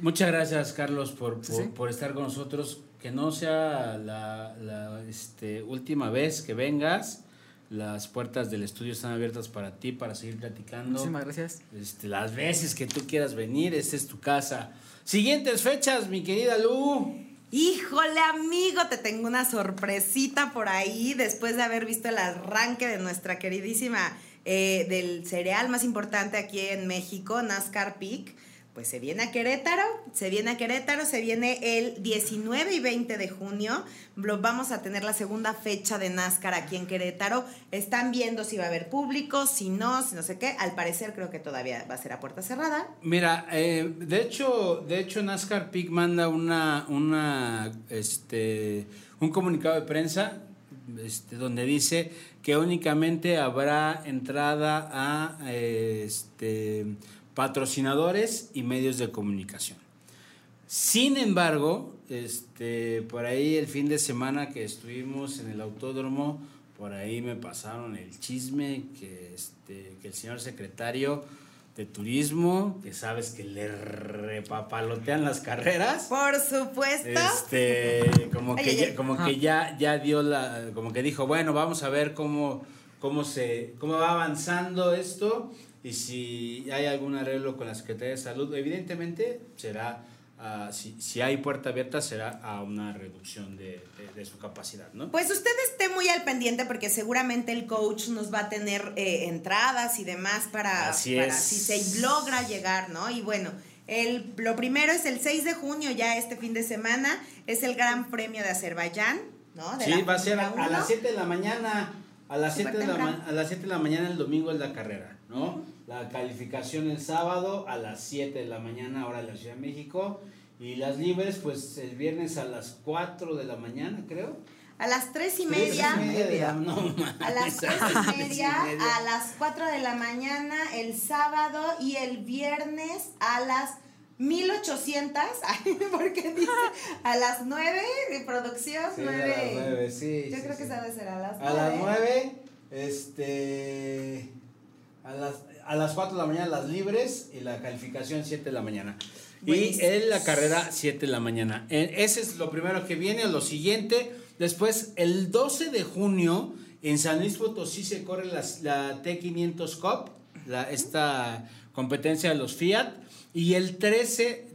Muchas gracias, Carlos, por, por, sí. por estar con nosotros. Que no sea la, la, este, última vez que vengas. Las puertas del estudio están abiertas para ti, para seguir platicando. Muchísimas gracias. Este, las veces que tú quieras venir, esta es tu casa. Siguientes fechas, mi querida Lu. Híjole, amigo, te tengo una sorpresita por ahí después de haber visto el arranque de nuestra queridísima eh, del cereal más importante aquí en México, NASCAR Peak. Pues se viene a Querétaro, se viene a Querétaro, se viene el 19 y 20 de junio. Vamos a tener la segunda fecha de NASCAR aquí en Querétaro. Están viendo si va a haber público, si no, si no sé qué. Al parecer creo que todavía va a ser a puerta cerrada. Mira, eh, de hecho, de hecho NASCAR Peak manda una, una, este, un comunicado de prensa, este, donde dice que únicamente habrá entrada a, este, patrocinadores y medios de comunicación. Sin embargo, este, por ahí el fin de semana que estuvimos en el autódromo, por ahí me pasaron el chisme que, este, que el señor secretario de turismo, que sabes que le repapalotean las carreras, Por supuesto. este, como que, ay, ya, ay. como Ajá. que ya, ya dio la, como que dijo, bueno, vamos a ver cómo, cómo se, cómo va avanzando esto y si hay algún arreglo con la Secretaría de Salud, evidentemente será a- si, si hay puerta abierta, será a una reducción de, de- de su capacidad, ¿no? Pues usted esté muy al pendiente porque seguramente el coach nos va a tener eh, entradas y demás para, Así para es. si se logra llegar, ¿no? Y bueno, el, lo primero es el 6 de junio, ya este fin de semana, es el Gran Premio de Azerbaiyán, ¿no? De Sí, va a ser a, a las 1. 7 de la mañana. A las Súper 7 de, la temprano. ma- a las 7 de la mañana el domingo es la carrera, ¿no? La calificación el sábado a las 7 de la mañana, hora de la Ciudad de México. Y las libres, pues el viernes a las 4 de la mañana, creo. A las 3 y Tres media. de la- no A las mames, tres a las y [laughs] tres media, media. a las 4 de la mañana, el sábado y el viernes a las 1800, [laughs] ay, porque dice a las 9 de producción, Sí, a 9. las nueve, sí, Yo sí, creo que sí. se debe ser a las 9. A las 9, este. A las, a las 4 de la mañana las libres y la calificación 7 de la mañana. Y Buenísimo. en la carrera 7 de la mañana. Eh, Ese es lo primero que viene. Lo siguiente, después, el 12 de junio, en San Luis Potosí se corre las- la T500 Cup, la, esta competencia de los Fiat. Y el 13,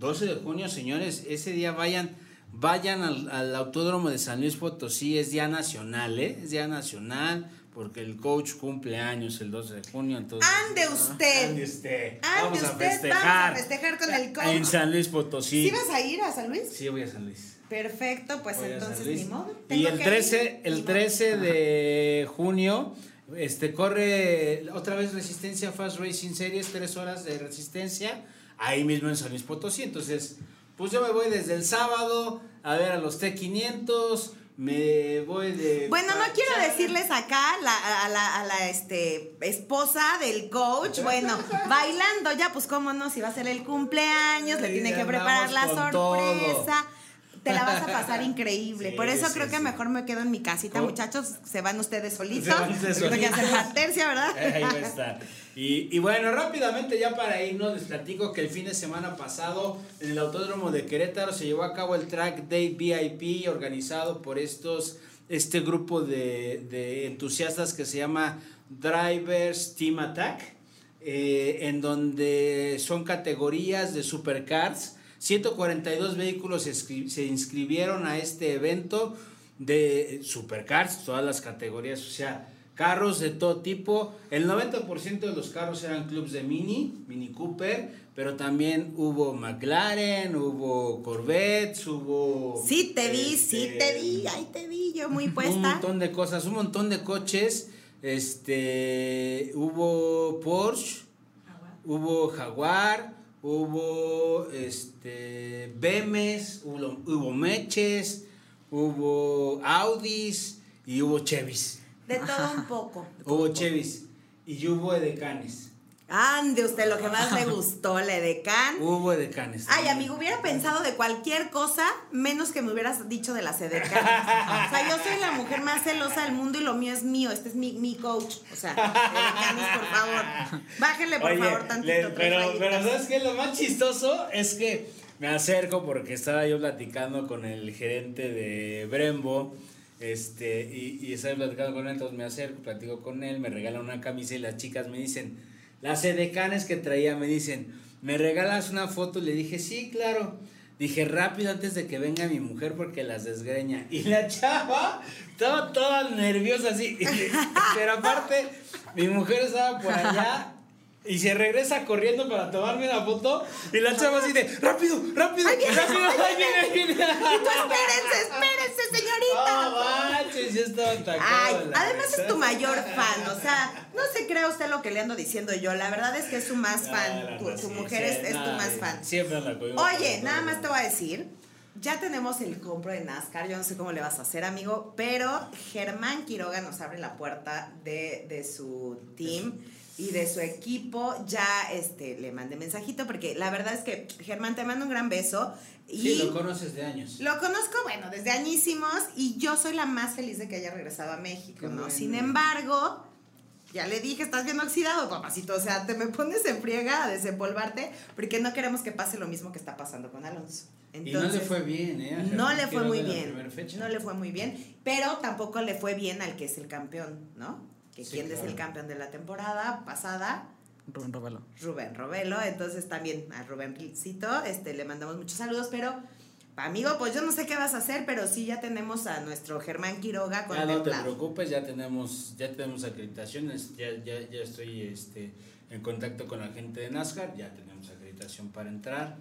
12 de junio, señores, ese día vayan, vayan al, al Autódromo de San Luis Potosí, es día nacional, ¿eh? Es día nacional, porque el coach cumple años el 12 de junio, entonces... Ande usted. Ande usted. Ande vamos a usted, festejar. vamos a festejar con el coach. En San Luis Potosí. ¿Sí vas a ir a San Luis? Sí, voy a San Luis. Perfecto, pues Voy a entonces ni modo. Y tengo el que 13, ir, ni el modo. 13 de junio, este corre otra vez Resistencia Fast Racing Series, tres horas de resistencia, ahí mismo en San Luis Potosí. Entonces, pues yo me voy desde el sábado a ver a los T500, me voy de... Bueno, no quiero decirles acá la- a la, a la este, esposa del coach, bueno, [laughs] bailando ya, pues cómo no, si va a ser el cumpleaños, le tiene que preparar la sorpresa. Te la vas a pasar [laughs] increíble. Sí, Por eso sí, creo que sí. mejor me quedo en mi casita, ¿Cómo? muchachos. Se van ustedes solitos. Se van ustedes solitos. hacer la tercia, ¿verdad? [laughs] Ahí va a estar. Y, y bueno, rápidamente ya para irnos, les platico que el fin de semana pasado en el Autódromo de Querétaro se llevó a cabo el Track Day VIP organizado por estos, este grupo de, de entusiastas que se llama Drivers Team Attack, eh, en donde son categorías de supercars. 142 vehículos se, inscri- se inscribieron a este evento de supercars, todas las categorías, o sea, carros de todo tipo. El 90% de los carros eran clubs de Mini, Mini Cooper, pero también hubo McLaren, hubo Corvettes, hubo... Sí te vi, sí este, te vi, ahí te vi, yo muy un puesta. montón de cosas, un montón de coches. Este, hubo Porsche, hubo Jaguar, hubo este BMs, hubo, hubo Meches, hubo Audis y hubo Chevys. De todo un poco. Hubo Chevys y hubo Edecanes. Ande usted, lo que más le gustó, la Edecán. Hubo Edecanes. Ay, amigo, hubiera pensado de cualquier cosa menos que me hubieras dicho de las edecanes. O sea, yo soy la mujer más celosa del mundo y lo mío es mío. Este es mi, mi coach. O sea, edecanes, por favor. Bájenle, por Oye, favor, tantito. le- pero, pero ¿sabes qué? Lo más chistoso es que me acerco porque estaba yo platicando con el gerente de Brembo. Este, y, y estaba platicando con él, entonces me acerco, platico con él, me regalan una camisa y las chicas me dicen, las edecanes que traía, me dicen, ¿me regalas una foto? Le dije, sí, claro. Dije, rápido antes de que venga mi mujer porque las desgreña. Y la chava estaba toda nerviosa así. [laughs] Pero aparte, mi mujer estaba por allá y se regresa corriendo para tomarme una foto. Y la chava así de, rápido, rápido, viene, rápido, ahí viene, ahí viene. Y tú, espérense, espérense, señorita. Manches, ya estaba atacado. Ay, la además es tu mayor fan, o sea, no se crea usted lo que le ando diciendo yo, la verdad es que es su más fan, la tu, mujer sí, es, es tu no, más fan. Siempre anda conmigo. Oye, nada más te voy a decir, ya tenemos el compro de NASCAR, yo no sé cómo le vas a hacer, amigo, pero Germán Quiroga nos abre la puerta de, de su team y de su equipo. Ya este, le mandé mensajito porque la verdad es que Germán te mando un gran beso. Y Sí, lo conoces de años. lo conozco, bueno, desde añísimos y yo soy la más feliz de que haya regresado a México, Qué ¿no? bueno. Sin embargo, ya le dije, estás bien oxidado, papacito, o sea, te me pones en friega a desempolvarte porque no queremos que pase lo mismo que está pasando con Alonso. y no le fue bien, ¿eh? No le fue muy bien. No le fue muy bien, pero tampoco le fue bien al que es el campeón, ¿no? Que Sí, quién es el campeón de la temporada pasada. Rubén Robelo. Rubén Robelo, entonces también a Rubéncito, este, le mandamos muchos saludos, pero amigo, pues yo no sé qué vas a hacer, pero sí ya tenemos a nuestro Germán Quiroga Ya no te preocupes, ya tenemos, ya tenemos acreditaciones, ya, ya, ya estoy este, en contacto con la gente de NASCAR, ya tenemos acreditación para entrar.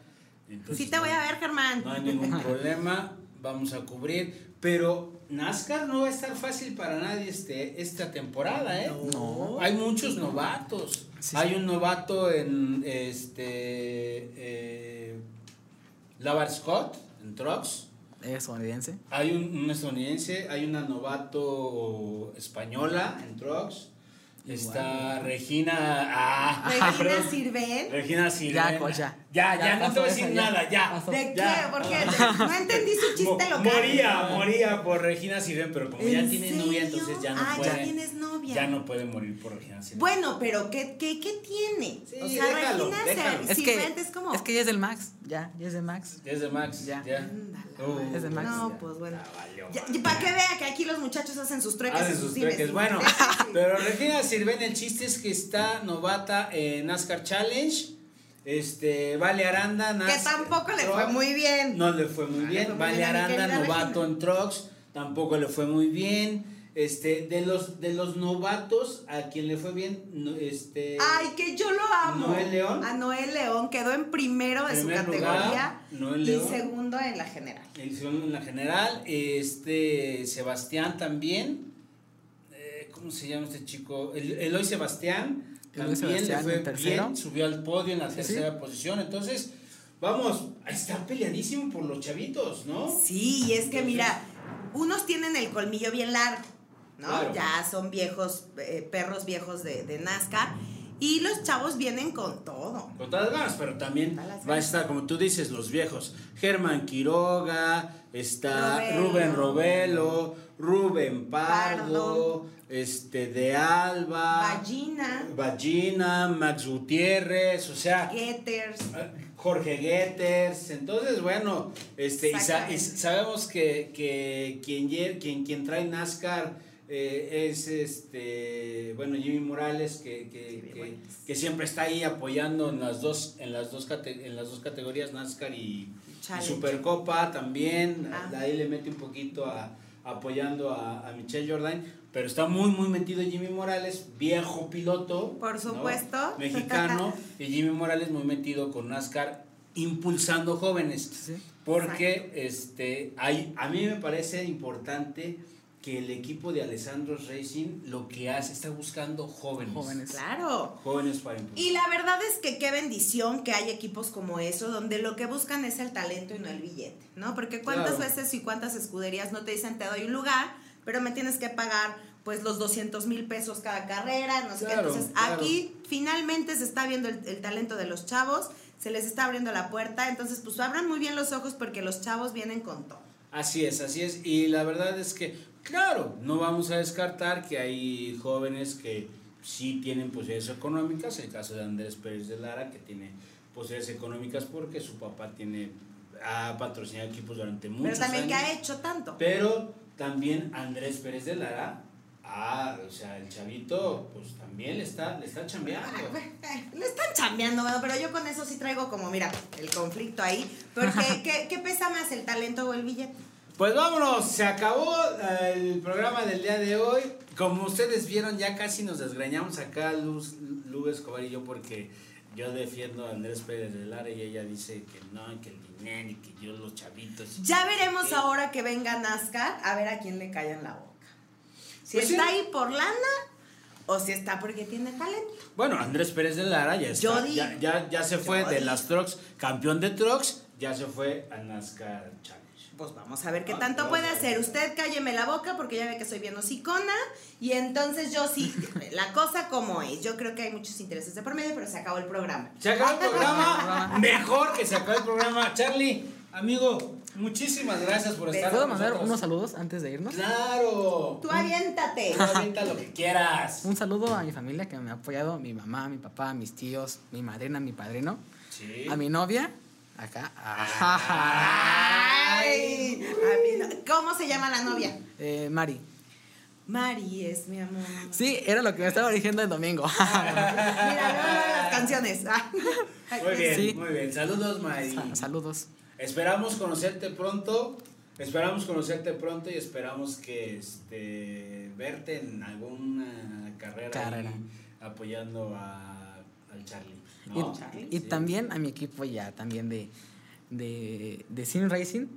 Entonces, Sí te voy a ver, Germán. No hay ningún problema, vamos a cubrir, pero NASCAR no va a estar fácil para nadie este, esta temporada, ¿eh? No. Hay muchos novatos. Sí, Hay sí. un novato en este eh, Lavar Scott en Trucks. Es estadounidense. Hay un, un estadounidense, hay una novato española en Trucks. Está Regina. Ah, Regina. [laughs] Sirven. Regina Sirvena. Ya, cocha. Ya, ya, Ya no te voy a decir nada, ya. Pasó. ¿De Ya. qué? Porque [laughs] no entendí su chiste local. Moría, moría por Regina Sirven, pero como ya ¿En tiene serio? novia, entonces ya no Ah, puede. ya tienes novia. Ya no puede morir por Regina Sirven. Bueno, pero ¿qué, qué, qué tiene? Sí, o sea, déjalo, Regina déjalo. Es que, es como... es que ya es del Max. Ya, ya es de Max. Ya es de Max. Ya. Ya. Uh, Es de Max. No, pues bueno. Ya valió, Ya- madre. y para que vea que aquí los muchachos hacen sus trueques. Hacen y sus trueques. Bueno, pero Regina Sirven, el chiste es que está novata en NASCAR Challenge. Este, Vale Aranda, Que NASCAR tampoco le Truck. fue muy bien. No le fue muy le bien. fue muy Vale bien Aranda, novato en Trucks, tampoco le fue muy bien. Este, de los, de los novatos, a quien le fue bien, no, este. Ay, que yo lo amo. Noel León. A Noel León quedó en primero de su categoría lugar, y León. segundo en la general. El segundo en la general, este Sebastián también. Eh, ¿Cómo se llama este chico? El, Eloy Sebastián. También le fue bien, subió al podio en la Sí, tercera posición. Entonces, vamos, está peleadísimo por los chavitos, ¿no? Sí, y es que mira, unos tienen el colmillo bien largo, ¿no? Claro. Ya son viejos, eh, perros viejos de, de NASCAR. Y los chavos vienen con todo. Con todas las ganas, pero también las va a estar, como tú dices, los viejos. Germán Quiroga, está Robelo. Rubén Robelo, Rubén Pardo, Pardo. este de Alba. Ballina, Ballina, Max Gutiérrez, o sea, Getters. Jorge Getters. Entonces, bueno, este, y, sa- y Exactamente. sabemos que, que quien, quien, quien trae NASCAR eh, es este, bueno, Jimmy Morales, que, que, Jimmy que- siempre está ahí apoyando en las dos, en las dos, cate- en las dos categorías, NASCAR y. Supercopa también. Ah. Ahí le mete un poquito a, apoyando a, a Michelle Jordan. Pero está muy, muy metido Jimmy Morales, viejo piloto. Por ¿no? supuesto. [laughs] Mexicano. y Jimmy Morales muy metido con NASCAR, impulsando jóvenes. Sí. Porque este, hay, a mí me parece importante que el equipo de Alessandro Racing lo que hace, está buscando jóvenes. Jóvenes. Claro. Jóvenes para impulsar. Y la verdad es que qué bendición que hay equipos como eso, donde lo que buscan es el talento y no el billete, ¿no? Porque cuántas Claro. veces y cuántas escuderías no te dicen te doy un lugar, pero me tienes que pagar pues los 200 mil pesos cada carrera, no sé qué. Entonces claro. aquí finalmente se está viendo el, el talento de los chavos, se les está abriendo la puerta, entonces pues abran muy bien los ojos porque los chavos vienen con todo. Así es, así es. Y la verdad es que, claro, no vamos a descartar que hay jóvenes que sí tienen posibilidades económicas. El caso de Andrés Pérez de Lara, que tiene posibilidades económicas porque su papá tiene ha patrocinado equipos durante muchos Pero también que años. ha hecho tanto. Pero también Andrés Pérez de Lara, ah, o sea, el chavito, pues también le está, le está chambeando. Eh, Le están chambeando, pero yo con eso sí traigo como, mira, el conflicto ahí. Porque, [laughs] ¿qué, qué pesa más, el talento o el billete? Pues vámonos, se acabó eh, el programa del día de hoy. Como ustedes vieron, ya casi nos desgreñamos acá, Luz, Lu Escobar y yo, porque yo defiendo a Andrés Pérez de Lara y ella dice que no, que el dinero y que yo los chavitos. Ya veremos ahora que venga NASCAR a ver a quién le cae en la boca. Si Pues sí. está ahí por lana o si está porque tiene talento. Bueno, Andrés Pérez de Lara ya Yo está, digo. ya, ya, ya se fue Yo de digo. las trucks, campeón de trucks, ya se fue a NASCAR Challenge. Pues vamos a ver qué Ah, tanto puede hacer. Usted cálleme la boca porque ya ve que soy bien hocicona. Y entonces yo sí, [laughs] la cosa como es. Yo creo que hay muchos intereses de por medio, pero se acabó el programa. Se acabó el programa, mejor que se acabó el programa. Charlie, amigo, muchísimas gracias por estar ¿Puedo con mandar nosotros. unos saludos antes de irnos? Claro. Tú aviéntate. Tú avienta lo que quieras. Un saludo a mi familia que me ha apoyado, mi mamá, mi papá, mis tíos, mi madrina, mi padrino, Sí. a mi novia, acá, Ay, a mí no- ¿Cómo se llama la novia? eh, Mari. Mari es mi amor. Sí, era lo que me estaba diciendo el domingo. Mira, luego vacaciones. Ah. Muy bien, Sí. muy bien. Saludos. Sa- Saludos. Esperamos conocerte pronto. Esperamos conocerte pronto y esperamos que este verte en alguna carrera, apoyando a, Charlie. Y, ¿no? y Sí. también a mi equipo ya, también de, de, de Sim Racing,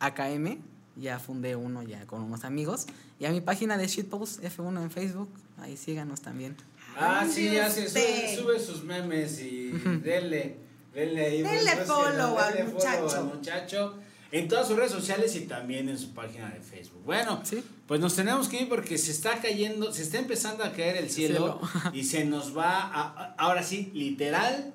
AKM, ya fundé uno ya con unos amigos. Y a mi página de Shitpost F1 en Facebook, ahí síganos también. Ah, sí, Ande hace, sube, sus memes y denle, denle ahí. Denle búsquenlo, follow al denle muchacho. al muchacho. En todas sus redes sociales y también en su página de Facebook. Bueno, Sí. pues nos tenemos que ir porque se está cayendo, se está empezando a caer el cielo, Cielo. y se nos va, a- a- ahora sí, literal,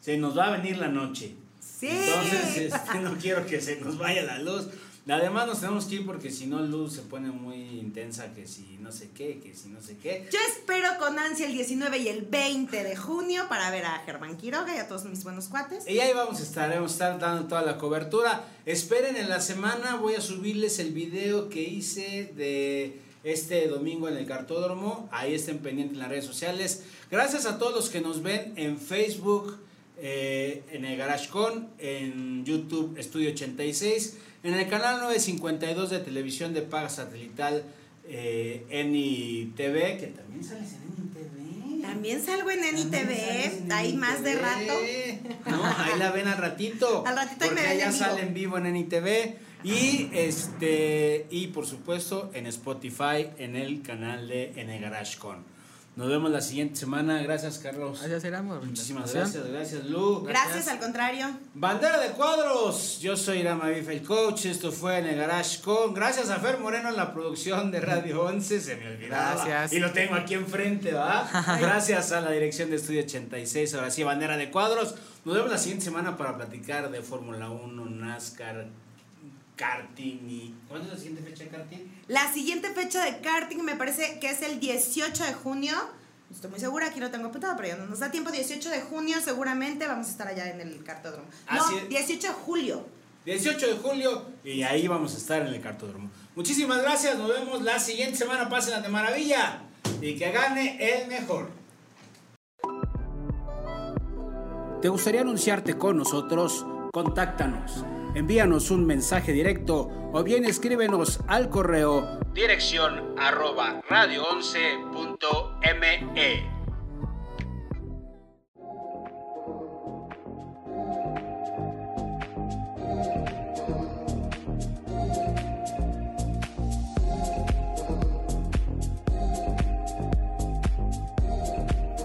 se nos va a venir la noche. Sí. Entonces, este, no quiero que se nos vaya la luz. Además nos tenemos que ir porque si no luz se pone muy intensa, que si no sé qué, que si no sé qué. Yo espero con ansia el 19 y el 20 de junio para ver a Germán Quiroga y a todos mis buenos cuates. Y ahí vamos a estar, vamos a estar dando toda la cobertura. Esperen en la semana, voy a subirles el video que hice de este domingo en el cartódromo. Ahí estén pendientes en las redes sociales. Gracias a todos los que nos ven en Facebook, eh, en el Garage Con, en YouTube Estudio 86, en el canal 952 de televisión de paga satelital eh, Eni TV, que también sales en Eni TV. También salgo en Eni También TV, sales en ahí Eni más de rato. No, ahí la ven al ratito. [laughs] Al ratito me Porque en vivo. sale en vivo en Eni TV. Y este y por supuesto en Spotify en el canal de N Garage Con. Nos vemos la siguiente semana. Gracias, Carlos. Gracias, la Muchísimas gracias, gracias, Lu. Gracias, al contrario. Bandera de cuadros. Yo soy Irama Bife, el coach. Esto fue en el Garage Con. Gracias a Fer Moreno en la producción de Radio 11. Se me olvidaba. Gracias. Y lo tengo aquí enfrente, ¿va? [laughs] Gracias a la dirección de Estudio 86. Ahora sí, Bandera de cuadros. Nos vemos la siguiente semana para platicar de Fórmula 1, NASCAR, karting y... ¿Cuándo es la siguiente fecha de karting? La siguiente fecha de karting me parece que es el 18 de junio. Estoy muy segura, aquí lo tengo apuntado, pero ya no nos da tiempo. 18 de junio seguramente vamos a estar allá en el cartódromo. Así No, es. 18 de julio. 18 de julio y ahí vamos a estar en el cartódromo. Muchísimas gracias, nos vemos la siguiente semana, pásenla de maravilla y que gane el mejor. ¿Te gustaría anunciarte con nosotros? Contáctanos. Envíanos un mensaje directo o bien escríbenos al correo dirección arroba radio11.me.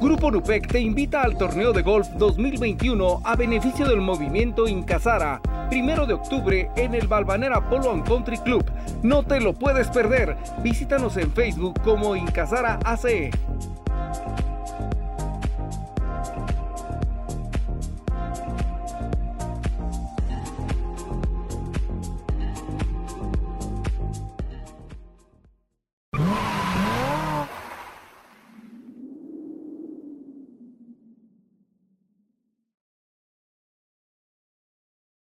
Grupo Nupec te invita al torneo de golf 2021 a beneficio del movimiento Incasara, primero de octubre en el Balvanera Polo Country Club. No te lo puedes perder. Visítanos en Facebook como Incasara ACE.